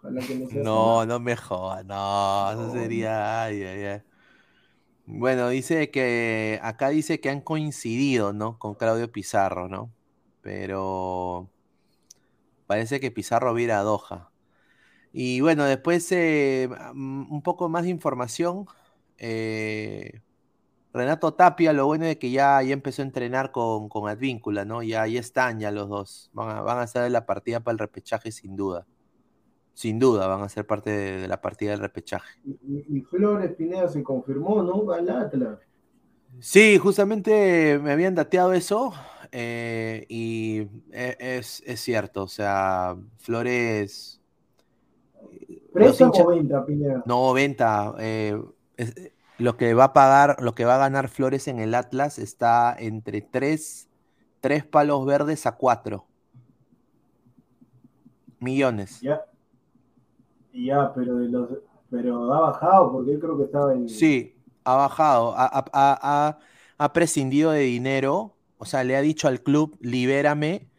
S1: no No, me jodas, no, eso sería. Bueno, dice que acá dice que han coincidido, ¿no? Con Claudio Pizarro, ¿no? Pero parece que Pizarro viera a Doha. Y bueno, después eh, un poco más de información. Eh, Renato Tapia, lo bueno es que ya, ya empezó a entrenar con, con Advíncula, ¿no? Ya, ya están ya los dos. Van a, van a hacer la partida para el repechaje sin duda sin duda van a ser parte de, la partida del repechaje.
S2: Y, Flores Pineda se confirmó, ¿no? Al Atlas.
S1: Sí, justamente me habían dateado eso eh, y e, es, cierto, o sea, Flores...
S2: ¿Precio o venta, Pineda?
S1: No, venta. Eh, lo que va a pagar, lo que va a ganar Flores en el Atlas está entre tres, tres palos verdes a cuatro millones.
S2: Ya. Ya, pero de los pero ha bajado porque él creo que estaba en.
S1: Sí, ha bajado, ha, prescindido de dinero, o sea, le ha dicho al club, libérame,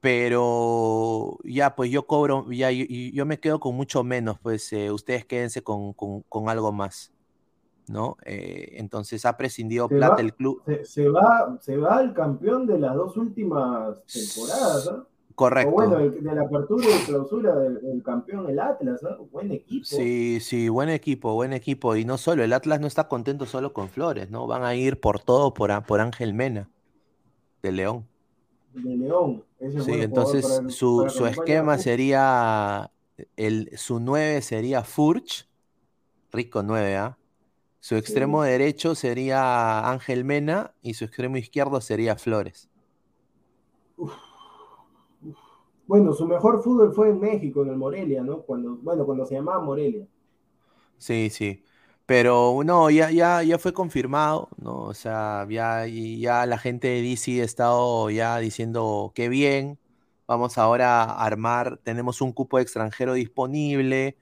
S1: pero ya, pues yo cobro, ya yo, me quedo con mucho menos, pues eh, ustedes quédense con, algo más, ¿no? Eh, entonces ha prescindido plata el club.
S2: Se, va, se va el campeón de las dos últimas temporadas, ¿no?
S1: Correcto.
S2: bueno, de la apertura y clausura del, campeón, el Atlas, ¿no? Buen equipo.
S1: Sí, sí, buen equipo, buen equipo. Y no solo, el Atlas no está contento solo con Flores, ¿no? Van a ir por todo por, por Ángel Mena, de León.
S2: De León.
S1: sí, entonces su, esquema sería, el, su 9 sería Furch, rico 9, ¿ah? Su extremo derecho sería Ángel Mena y su extremo izquierdo sería Flores.
S2: Uf. Bueno, su mejor fútbol fue en México, en el Morelia, ¿no? Cuando, bueno, cuando se llamaba Morelia.
S1: Sí, sí. Pero no, ya, ya, ya fue confirmado, ¿no? O sea, ya, ya la gente de DC ha estado ya diciendo que bien, vamos ahora a armar, tenemos un cupo extranjero disponible,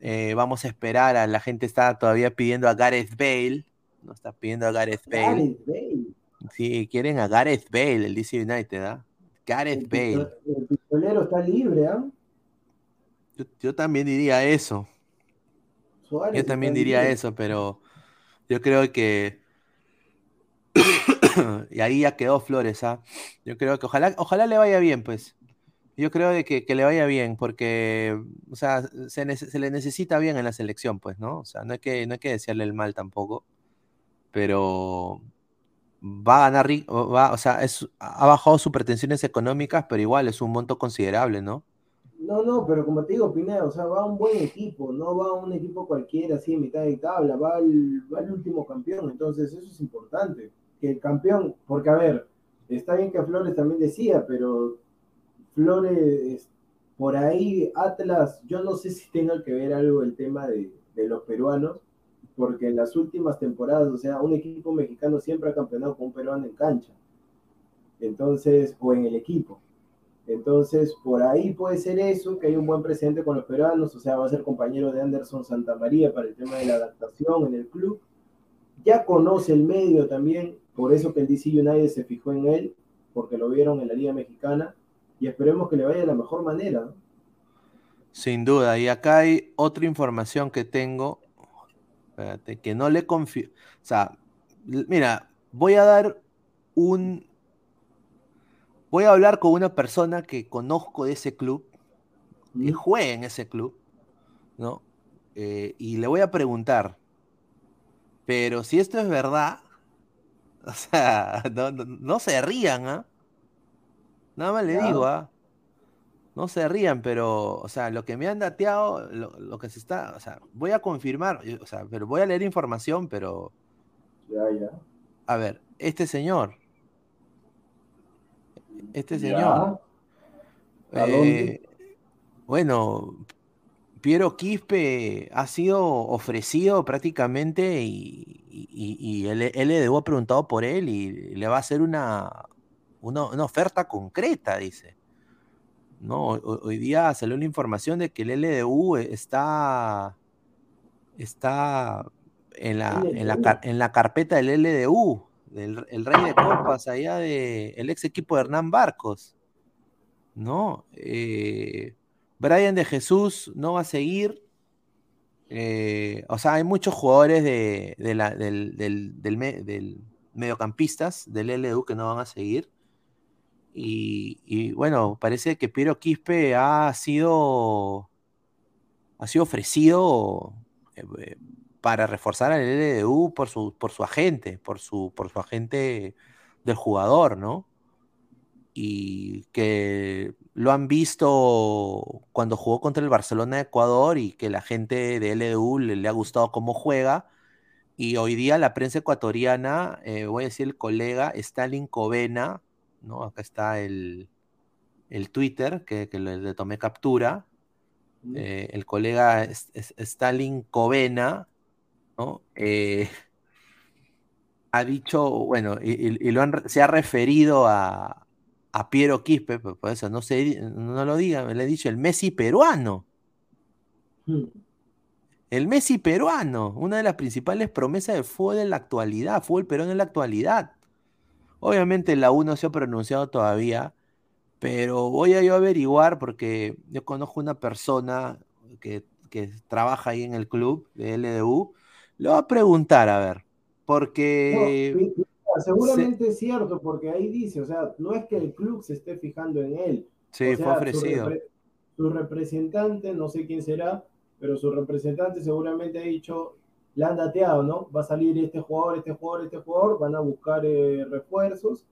S1: eh, vamos a esperar, a la gente está todavía pidiendo a Gareth Bale, no está pidiendo a Gareth Bale.
S2: Gareth Bale.
S1: Sí, quieren a Gareth Bale, el DC United, ¿ah? Gareth Bale.
S2: El pistolero está libre, ¿ah?
S1: Yo, también diría eso. yo también diría eso, pero yo creo que. y ahí ya quedó Flores, ¿ah? Yo creo que ojalá, ojalá le vaya bien, pues. Yo creo de que, que le vaya bien, porque, o sea, se, le necesita bien en la selección, pues, ¿no? O sea, no hay que, no hay que desearle el mal tampoco. Pero va a ganar, va, o sea, ha bajado sus pretensiones económicas, pero igual es un monto considerable, ¿no?
S2: No, no, pero como te digo, Pineda, o sea, va un buen equipo, no va un equipo cualquiera así en mitad de tabla, va el, va el último campeón, entonces eso es importante, que el campeón, porque a ver, está bien que Flores también decía, pero Flores, por ahí Atlas, yo no sé si tenga que ver algo el tema de, de los peruanos, porque en las últimas temporadas, o sea, un equipo mexicano siempre ha campeonado con un peruano en cancha. Entonces, o en el equipo. Entonces, por ahí puede ser eso, que hay un buen presente con los peruanos, o sea, va a ser compañero de Anderson Santamaría para el tema de la adaptación en el club. Ya conoce el medio también, por eso que el DC United se fijó en él, porque lo vieron en la Liga Mexicana, y esperemos que le vaya de la mejor manera.
S1: Sin duda, y acá hay otra información que tengo, espérate, que no le confío. O sea, mira, voy a dar un... Voy a hablar con una persona que conozco de ese club, que juega en ese club, ¿no? Eh, y le voy a preguntar, pero si esto es verdad, o sea, no, no- no se rían, ¿ah? Nada más le digo, ¿ah? No se rían, pero, o sea, lo que me han dateado, lo, lo que se está, o sea, voy a confirmar, eh, o sea, pero voy a leer información, pero,
S2: Ya, ya.
S1: a ver, este señor, este
S2: Ya.
S1: señor,
S2: ¿A dónde?
S1: eh, bueno, Piero Quispe ha sido ofrecido prácticamente y, y, y el LDU ha preguntado por él y le va a hacer una, una, una oferta concreta, dice. No, hoy, día salió la información de que el LDU está, está en la, en la, en la carpeta del LDU, del el rey de copas allá de el ex equipo de Hernán Barcos. ¿No? Eh, Brian de Jesús no va a seguir. Eh, o sea, hay muchos jugadores de, de la- del, del, del del mediocampistas del LDU que no van a seguir. Y, bueno, parece que Piero Quispe ha sido, ha sido ofrecido eh, eh, para reforzar al LDU por su, por su agente, por su, por su agente del jugador, ¿no? Y que lo han visto cuando jugó contra el Barcelona de Ecuador y que la gente de LDU le, le ha gustado cómo juega. Y hoy día la prensa ecuatoriana, eh, voy a decir el colega Stalin Covena, ¿no? Acá está el, el Twitter que, que le, tomé captura. Eh, el colega es- es- Stalin Covena, ¿no? Eh, ha dicho, bueno, y, y- y lo han se ha referido a, a Piero Quispe, pues por eso no, se, no lo digan, le he dicho el Messi peruano. El Messi peruano, una de las principales promesas del fútbol en la actualidad, fútbol peruano en la actualidad. Obviamente la U no se ha pronunciado todavía, pero voy a yo averiguar porque yo conozco una persona que, que trabaja ahí en el club de LDU. Le voy a preguntar, a ver, porque
S2: seguramente es cierto, porque ahí dice, o sea, no es que el club se esté fijando en él.
S1: sí,
S2: O
S1: fue
S2: sea, su,
S1: ofrecido.
S2: repre- su representante, no sé quién será, pero su representante seguramente ha dicho, le han dateado, ¿no? Va a salir este jugador, este jugador, este jugador, van a buscar eh, refuerzos.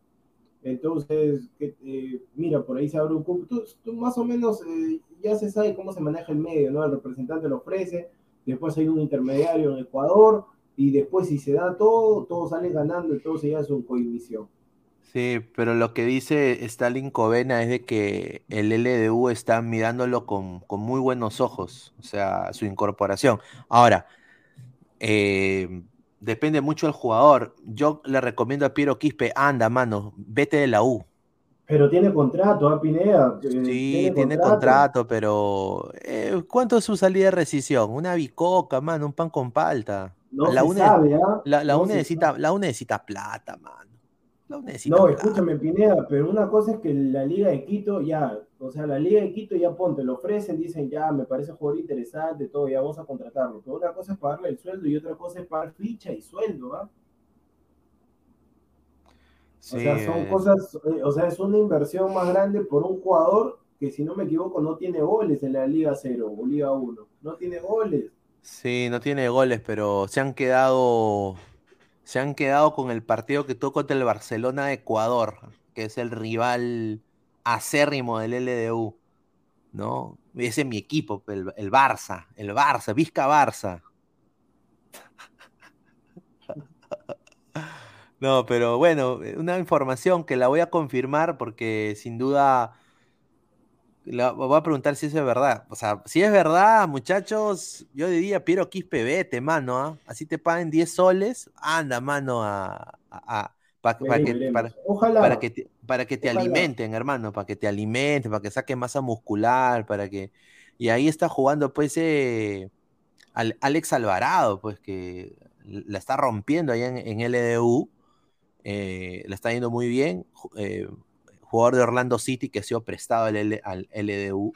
S2: Entonces, eh, mira, por ahí se abre un cupo. Tú, tú más o menos eh, ya se sabe cómo se maneja el medio, ¿no? El representante lo ofrece, después hay un intermediario en Ecuador, y después si se da todo, todos salen ganando, entonces ya es un cohibición.
S1: Sí, pero lo que dice Stalin Covena es de que el LDU está mirándolo con, con muy buenos ojos, o sea, su incorporación. Ahora, eh, depende mucho del jugador. Yo le recomiendo a Piero Quispe, anda, mano, vete de la U.
S2: Pero tiene contrato, ¿ah, Pineda? Eh,
S1: Sí, tiene contrato, pero eh, ¿cuánto es su salida de rescisión? Una bicoca, mano, un pan con palta.
S2: No
S1: la
S2: se sabe, ¿ah?
S1: la,
S2: No
S1: necesita, la necesita plata, mano. La necesita
S2: No,
S1: plata.
S2: escúchame, Pineda, pero una cosa es que la Liga de Quito ya, o sea, la Liga de Quito ya ponte, lo ofrecen, dicen ya, me parece un jugador interesante, todo, ya vamos a contratarlo. Pero una cosa es pagarle el sueldo y otra cosa es pagar ficha y sueldo, ¿ah?
S1: Sí,
S2: o sea, son
S1: eh,
S2: cosas, eh, o sea, es una inversión más grande por un jugador que, si no me equivoco, no tiene goles en la Liga 0 o Liga 1. No tiene goles.
S1: Sí, no tiene goles, pero se han quedado, se han quedado con el partido que tuvo contra el Barcelona de Ecuador, que es el rival acérrimo del LDU, ¿no? Ese es mi equipo, el, Barça, el Barça, Vizca Barça. No, pero bueno, una información que la voy a confirmar porque sin duda la, voy a preguntar si eso es verdad. O sea, si es verdad, muchachos, yo diría, Piero Quispe, vete, mano, ¿ah? Así te paguen 10 soles, anda, mano, a- pa- que, para,
S2: Ojalá.
S1: para que te, para que te
S2: Ojalá.
S1: alimenten, hermano, para que te alimenten, para que saques masa muscular, para que... Y ahí está jugando, pues, eh, Al- Alex Alvarado, pues, que la está rompiendo allá en, en LDU, eh, le está yendo muy bien, eh, jugador de Orlando City que ha sido prestado al, L- al LDU,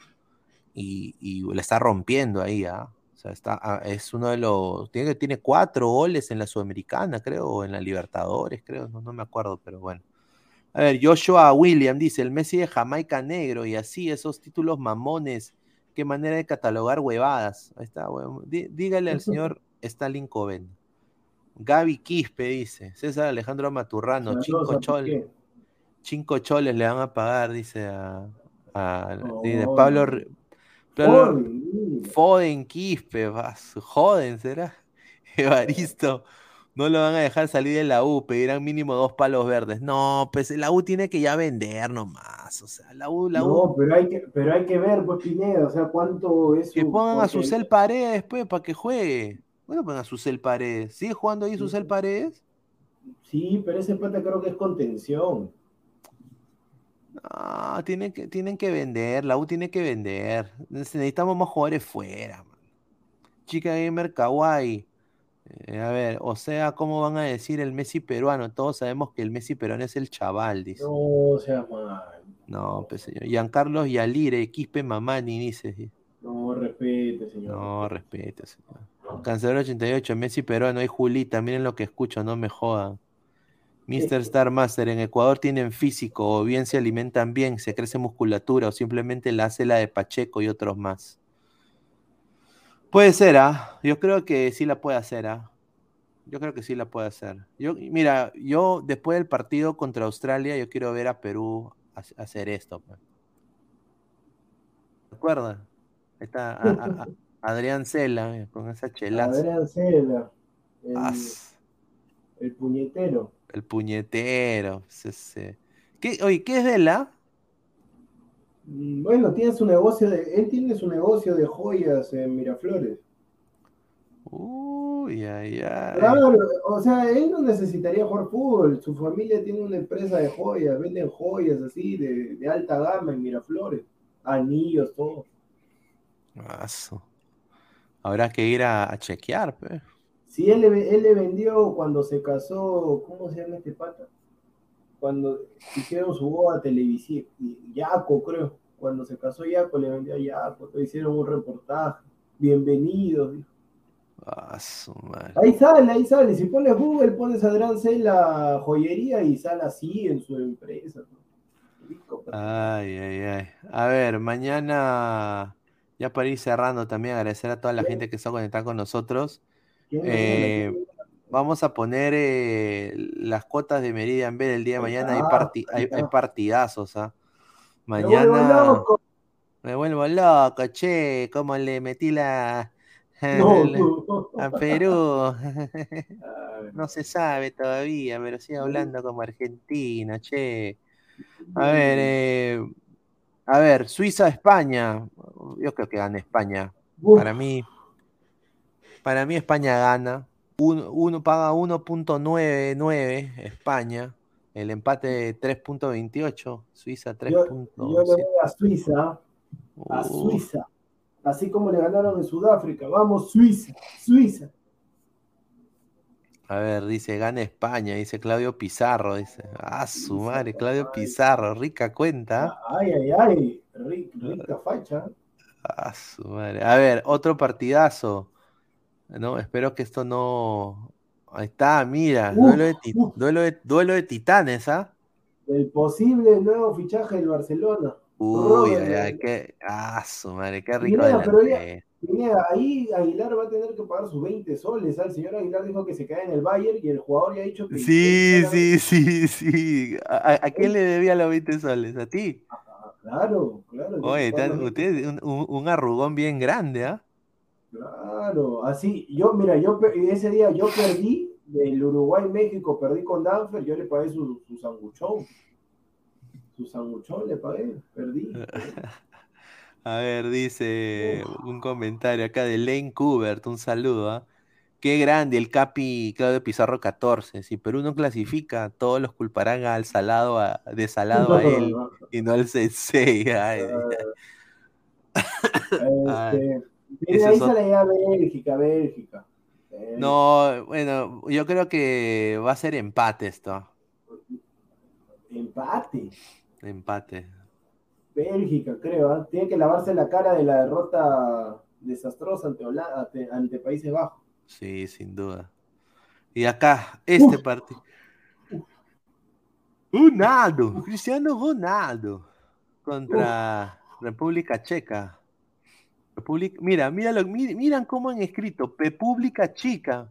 S1: y, y la está rompiendo ahí, ¿ah? O sea, está, ah, es uno de los. Tiene, tiene cuatro goles en la Sudamericana, creo, o en la Libertadores, creo, no, no me acuerdo, pero bueno. A ver, Joshua William dice: el Messi de Jamaica negro, y así, esos títulos mamones. Qué manera de catalogar huevadas. Ahí está. Dí- dígale al señor Stalin Coven. Gaby Quispe dice: César Alejandro Maturrano, cinco choles. Cinco choles le van a pagar, dice a, dice. Pablo,
S2: Joder,
S1: Foden Quispe, vas, joden, será. Evaristo, no lo van a dejar salir de la U, pedirán mínimo dos palos verdes. No, pues la U tiene que ya vender nomás. O sea, la U, la U,
S2: No, pero hay que, pero hay que ver, pues Pineda, o sea, cuánto es
S1: que pongan a
S2: porque-
S1: Susel Paredes, pues, para que juegue. Bueno, pongan a Susel Paredes. ¿Sigue jugando ahí Susel Paredes?
S2: Sí, pero ese pata creo que es contención.
S1: No, tienen que, tienen que vender, la U tiene que vender. Necesitamos más jugadores fuera, man. Chica Gamer Kawaii. Eh, a ver, o sea, ¿cómo van a decir el Messi peruano? Todos sabemos que el Messi peruano es el chaval, dice.
S2: No, o sea, mal.
S1: No, pues señor. Giancarlos Yalire, Quispe Mamani, dice. sí.
S2: No, respete, señor.
S1: No, respete, señor. Cancelero 88, Messi peruano, hay Julita, miren lo que escucho, no me jodan. Mr. Star Master, en Ecuador tienen físico, o bien se alimentan bien, se crece musculatura, o simplemente la hace la de Pacheco y otros más. Puede ser, ¿ah? Yo creo que sí la puede hacer, ¿ah? Yo creo que sí la puede hacer. Yo, mira, yo después del partido contra Australia, yo quiero ver a Perú ha- hacer esto. pues. ¿Te acuerdas? Está a- a- a- Adrián Cela eh, con esa chelaza.
S2: Adrián Cela, el puñetero.
S1: El puñetero. pues, ese. ¿Qué, oye, ¿qué es de la?
S2: Mm, Bueno, tiene su negocio de, él tiene su negocio de joyas en Miraflores.
S1: Uy, ay, ay.
S2: Claro, o sea, él no necesitaría jugar fútbol. Su familia tiene una empresa de joyas, venden joyas así de, de alta gama en Miraflores, anillos, todo.
S1: Aso. Habrá que ir a, a chequear, pues.
S2: Sí, él le, él le vendió cuando se casó, ¿cómo se llama este pata? Cuando hicieron su boda televisiva, Yaco creo, cuando se casó Yaco le vendió a Yaco, hicieron un reportaje, bienvenidos. dijo.
S1: Ah, su madre.
S2: Ahí sale, ahí sale, si pones Google, pones Adrián Cela joyería y sale así en su empresa.
S1: Ay, ay, ay. A ver, mañana, ya para ir cerrando, también agradecer a toda la gente que está conectada con nosotros.
S2: ¿Quién no
S1: Eh? Vamos a poner eh, las cuotas de Meridian B del día de mañana. Hay, parti- hay, hay partidazos, ¿ah?
S2: Me vuelvo
S1: Mañana
S2: loco.
S1: me vuelvo loco, che, cómo le metí la
S2: No.
S1: a Perú. No se sabe todavía, pero sigue hablando como argentina, che. A ver, eh, a ver, Suiza-España. Yo creo que gana España.
S2: Uf,
S1: Para mí, para mí España gana. Uno, uno paga 1.99 España. El empate 3.28. Suiza
S2: yo, yo le
S1: 3.7.
S2: voy a Suiza, a
S1: Uh,
S2: Suiza, así como le ganaron en Sudáfrica. Vamos, Suiza, Suiza.
S1: a ver, dice, gana España, dice Claudio Pizarro. Dice, ah, su madre, Claudio Pizarro, rica cuenta.
S2: Ay, ay, ay, rica, rica facha.
S1: Ah, su madre. A ver, otro partidazo. No, espero que esto no. Ahí está, mira, duelo de, duelo de, duelo de titanes, ¿ah?
S2: El posible nuevo fichaje del Barcelona.
S1: Uy, ay, ay, qué. Ah, su madre, qué rico
S2: Mira, pero ya-. Mira, ahí Aguilar va a tener que pagar sus 20 soles. ¿ah? El señor Aguilar dijo que se queda en el Bayern y el jugador ya ha dicho que.
S1: Sí, sí, sí, sí. ¿A, a- a quién le debía los 20 soles? ¿A ti?
S2: Ah, Claro, claro. tiene
S1: Oye,
S2: que pagar
S1: tan-
S2: los 20
S1: usted un- un arrugón bien grande, ¿ah?
S2: Claro, así, yo, mira, yo ese día yo perdí del Uruguay-México, perdí con Danfer, yo le pagué su, su sanguchón. Su sanguchón le pagué, perdí.
S1: A ver, dice un comentario acá de Lane Kubert, un saludo, ¿ah? Qué grande el Capi Claudio Pizarro 14. Si Perú no clasifica, todos los culparán al salado a, de salado a él y no al sensei. Ay,
S2: Este, mira, ahí sale ya Bélgica, Bélgica. Eh,
S1: No, bueno, yo creo que va a ser empate esto.
S2: Empate.
S1: Empate.
S2: Bélgica, creo. ¿ah? Tiene que lavarse la cara de la derrota desastrosa ante, Hola- ante, ante Países Bajos.
S1: Sí, sin duda. Y acá, este partido. Ronaldo, Cristiano Ronaldo contra República Checa. República, mira, mira mi- miran cómo han escrito República Chica.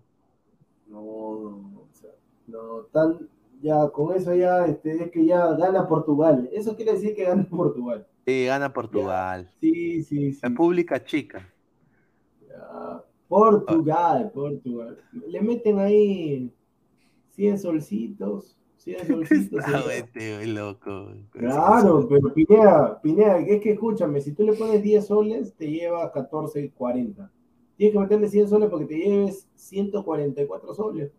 S2: No, o sea, no, tan, ya, con eso ya, este, es que ya gana Portugal. Eso quiere decir que gana Portugal.
S1: Sí, gana Portugal.
S2: Sí, sí, sí.
S1: República Chica.
S2: ya. Portugal, Portugal. Le meten ahí 100 solcitos, 100 solcitos. y
S1: Ah, loco.
S2: Claro, pero Pineda, Pineda, es que escúchame, si tú le pones 10 soles, te lleva 14.40. Tienes que meterle 100 soles porque te lleves 144 soles.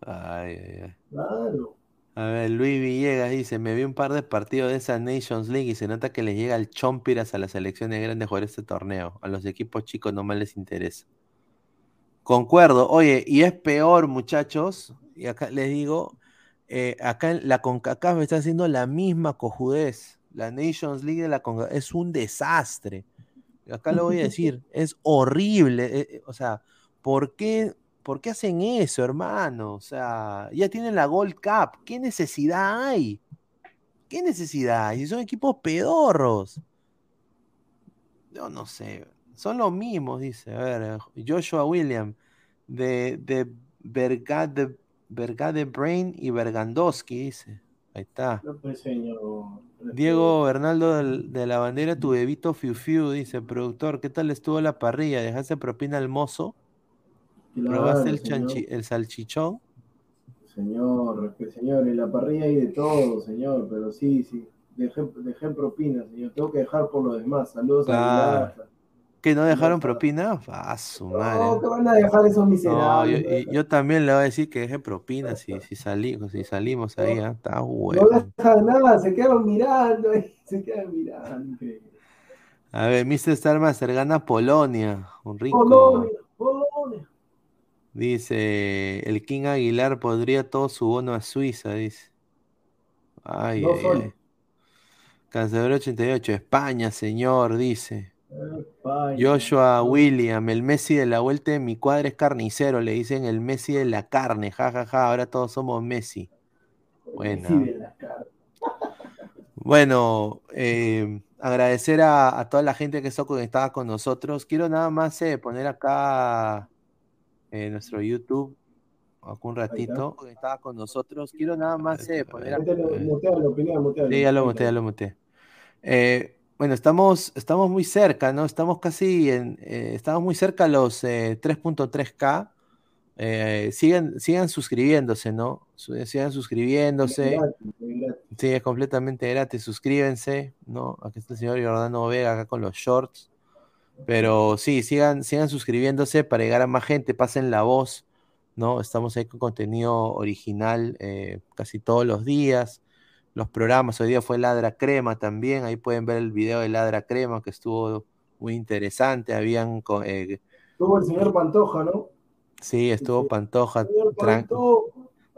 S1: Ay, ay, ay.
S2: Claro.
S1: A ver, Luis Villegas dice, me vi un par de partidos de esa Nations League y se nota que le llega el chompiras a las selecciones grandes jugar este torneo. A los equipos chicos no más les interesa. Concuerdo. Oye, y es peor, muchachos, y acá les digo, eh, acá en la CONCACAF está haciendo la misma cojudez. La Nations League de la CONCACAF es un desastre. Acá lo voy a decir, es horrible. eh, eh, o sea, ¿por qué, ¿por qué hacen eso, hermano? O sea, ya tienen la Gold Cup. ¿Qué necesidad hay? ¿Qué necesidad hay? Si son equipos pedorros. Yo no sé. Son los mismos, dice. A ver, Joshua William, de, de Bergade, Bergade Brain y Bergandowski, dice. Ahí está.
S2: No, pues, señor.
S1: Diego Bernaldo de la bandera, tu bebito Fiu Fiu, dice, productor, ¿qué tal estuvo la parrilla? ¿Dejaste propina al mozo?
S2: Claro,
S1: ¿Probaste el, chanchi- el salchichón?
S2: Señor, señor, en la parrilla hay de todo, señor, pero sí, sí. Dejé, dejé propina, señor. Tengo que dejar por lo demás. Saludos
S1: Claro.
S2: a.
S1: ¿Que no dejaron propina? Ah, su
S2: No,
S1: madre.
S2: que van a dejar esos
S1: No, yo,
S2: miserables.
S1: y- yo también le voy a decir que deje propina si, si, salí- si salimos ahí, ah, Está
S2: No
S1: bueno.
S2: dejan nada, se quedan mirando, se quedan mirando.
S1: A ver, Mr. Star Master gana Polonia, un rico.
S2: Polonia, Polonia.
S1: Dice, el King Aguilar podría todo su bono a Suiza, dice. Ay,
S2: Dos
S1: ay, ay. Cancelador 88, España, señor, dice. Joshua William, el Messi de la vuelta de mi cuadra es carnicero, le dicen el Messi de la carne, jajaja, ahora todos somos Messi.
S2: Cara.
S1: Bueno, eh, agradecer a, a toda la gente que está conectada con nosotros. Quiero nada más eh, poner acá eh, nuestro YouTube, acá un ratito, conectada con nosotros. Quiero nada más eh, poner acá.
S2: Mutealo.
S1: Sí, ya lo muteé, ya lo muteé. Eh, bueno, estamos, estamos muy cerca, ¿no? Estamos casi en, eh, estamos muy cerca a los eh, 3.3K. Eh, sigan, sigan suscribiéndose, ¿no? Sigan suscribiéndose. Sí, es completamente gratis. Suscríbanse, ¿no? Aquí está el señor Jordano Vega acá con los shorts. Pero sí, sigan, sigan suscribiéndose para llegar a más gente, pasen la voz, ¿no? Estamos ahí con contenido original eh, casi todos los días. Los programas, hoy día fue Ladra Crema también, ahí pueden ver el video de Ladra Crema que estuvo muy interesante. Habían, eh,
S2: Tuvo el señor Pantoja, ¿no?
S1: sí, estuvo Pantoja. Tran-.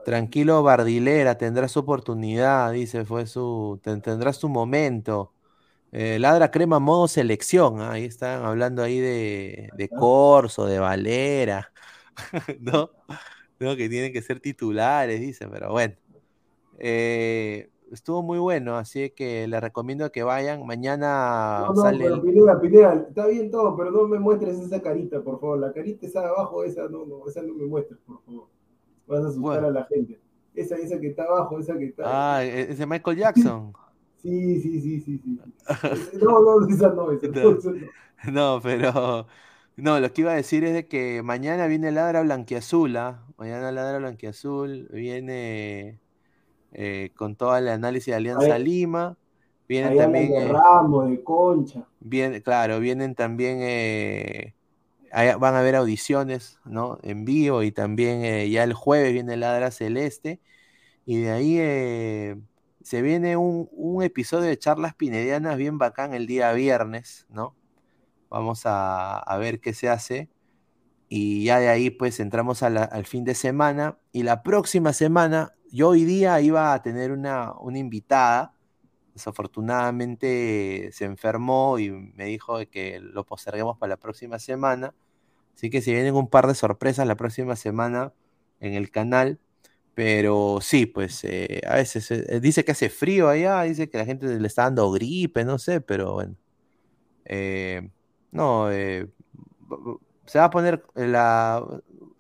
S1: Tranquilo, Bardilera, tendrás su oportunidad, dice, fue su, ten- tendrás tu momento. Eh, Ladra Crema modo selección, ah, ahí están hablando ahí de, de Corso, de Valera, ¿no? No, que tienen que ser titulares, dice, pero bueno. Eh, estuvo muy bueno, así que les recomiendo que vayan. Mañana
S2: No, no,
S1: sale
S2: pero Pineda, Pineda, está bien todo, pero no me muestres esa carita, por favor. La carita esa de abajo, esa no, no, esa no me muestres, por favor. Vas a asustar
S1: Bueno.
S2: a la gente. Esa, esa que está abajo, esa que está.
S1: Ah, e- ese Michael Jackson.
S2: Sí, sí, sí, sí, sí. No, no, esa no, esa no,
S1: No.
S2: esa no.
S1: No, pero no, lo que iba a decir es de que mañana viene Ladra Blanquiazul, ¿ah? Mañana Ladra Blanquiazul viene eh, con todo el análisis de Alianza
S2: Ahí-
S1: Lima. Vienen
S2: Ahí
S1: también,
S2: de
S1: eh,
S2: Ramos, de Concha.
S1: claro, vienen también, eh, van a haber audiciones, ¿no? En vivo y también eh, ya el jueves viene Ladra Celeste y de ahí eh, se viene un, un episodio de charlas pinedianas bien bacán el día viernes, ¿no? Vamos a, a ver qué se hace. Y ya de ahí pues entramos a la- al fin de semana. Y la próxima semana, yo hoy día iba a tener una, una invitada, desafortunadamente se enfermó y me dijo que lo posterguemos para la próxima semana. Así que si vienen un par de sorpresas la próxima semana en el canal. Pero sí, pues eh, a veces eh, dice que hace frío allá, dice que la gente le está dando gripe, no sé, pero bueno. Eh, no, se va a poner la,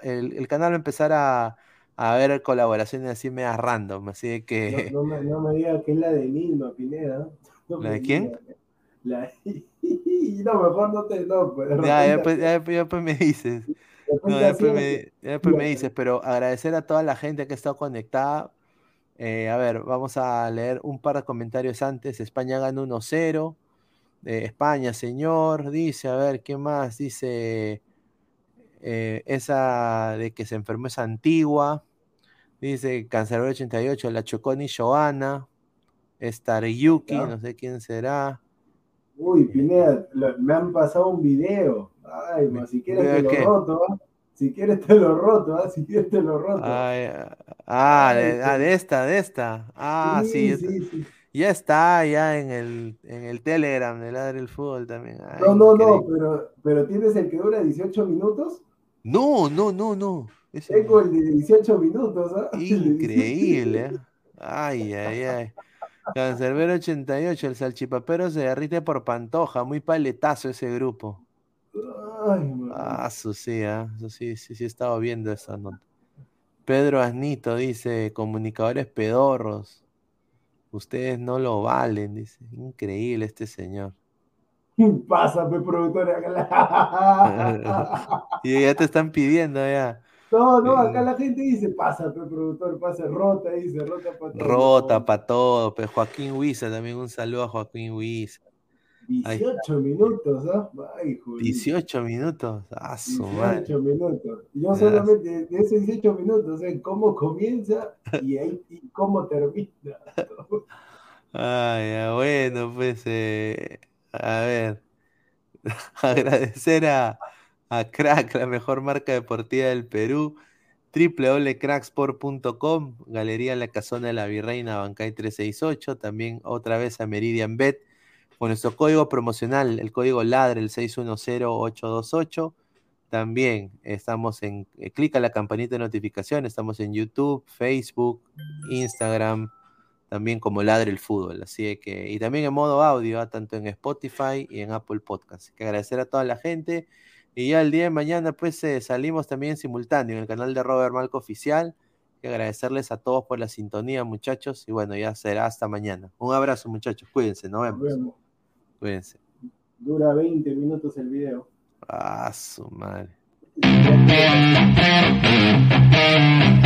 S1: el, canal va a empezar a, a ver colaboraciones así medio random, así de
S2: que... No, me, no diga que es la de Nilma Pineda.
S1: ¿La de quién?
S2: La... no, mejor no te... No, pues,
S1: ya, ya, pues, ya, pues me dices. No, después, me, después me, dices, pero agradecer a toda la gente que ha estado conectada. Eh, a ver, vamos a leer un par de comentarios antes. España gana 1-0. Eh, España, señor, dice, a ver, ¿qué más? Dice, eh, esa de que se enfermó es antigua. Dice, Cancerbero 88, la Choconi Joana. Yuki, no sé quién será.
S2: Uy, Pineda, me han pasado un video. Ay, si quieres te lo roto, ¿ah? Si quieres te lo roto, ¿ah? Si quieres te lo roto.
S1: ah, ah, de, esta, de esta. Ah, sí. Ya está, ya en el, en el Telegram de Ladre el Fútbol también.
S2: no, no, no, pero, pero ¿tienes el que dura 18 minutos?
S1: No, no, no, no.
S2: Tengo el de 18 minutos, ¿ah?
S1: Increíble. ¿eh? Ay, ay, ay. Cancerbero 88, el salchipapero se derrite por Pantoja, muy paletazo ese grupo. ah, eso sí, ¿eh? eso sí, sí, sí, he estado viendo esa nota. Pedro Asnito dice, comunicadores pedorros, ustedes no lo valen, dice, increíble este señor.
S2: Pásame, productor.
S1: y ya te están pidiendo ya.
S2: No, no, acá la gente dice, pasa, productor, pasa, rota, dice, rota para todo.
S1: Rota para todo, pero Joaquín Huiza, también un saludo a Joaquín Huiza.
S2: 18 minutos, ¿ah? Ay,
S1: 18 minutos, ah, su
S2: 18 minutos. Yo solamente de esos 18 minutos, sé cómo comienza y, ahí, y cómo termina.
S1: Ay, bueno, pues, eh, a ver, agradecer a a Crack, la mejor marca deportiva del Perú, www.cracksport.com, Galería La Casona de la Virreina, Bancay 368, también otra vez a Meridian Bet, con nuestro código promocional, el código LADRE, el 610828. También estamos en, eh, clica la campanita de notificación, estamos en YouTube, Facebook, Instagram, también como Ladre el Fútbol. Así que, y también en modo audio, ¿ah? tanto en Spotify y en Apple Podcast. que agradecer a toda la gente. Y ya el día de mañana, pues eh, salimos también simultáneo en el canal de Robert Malco Oficial. Y agradecerles a todos por la sintonía, muchachos. Y bueno, ya será hasta mañana. Un abrazo, muchachos. Cuídense, nos vemos. Nos vemos. Cuídense.
S2: Dura 20 minutos el video.
S1: Ah, su madre.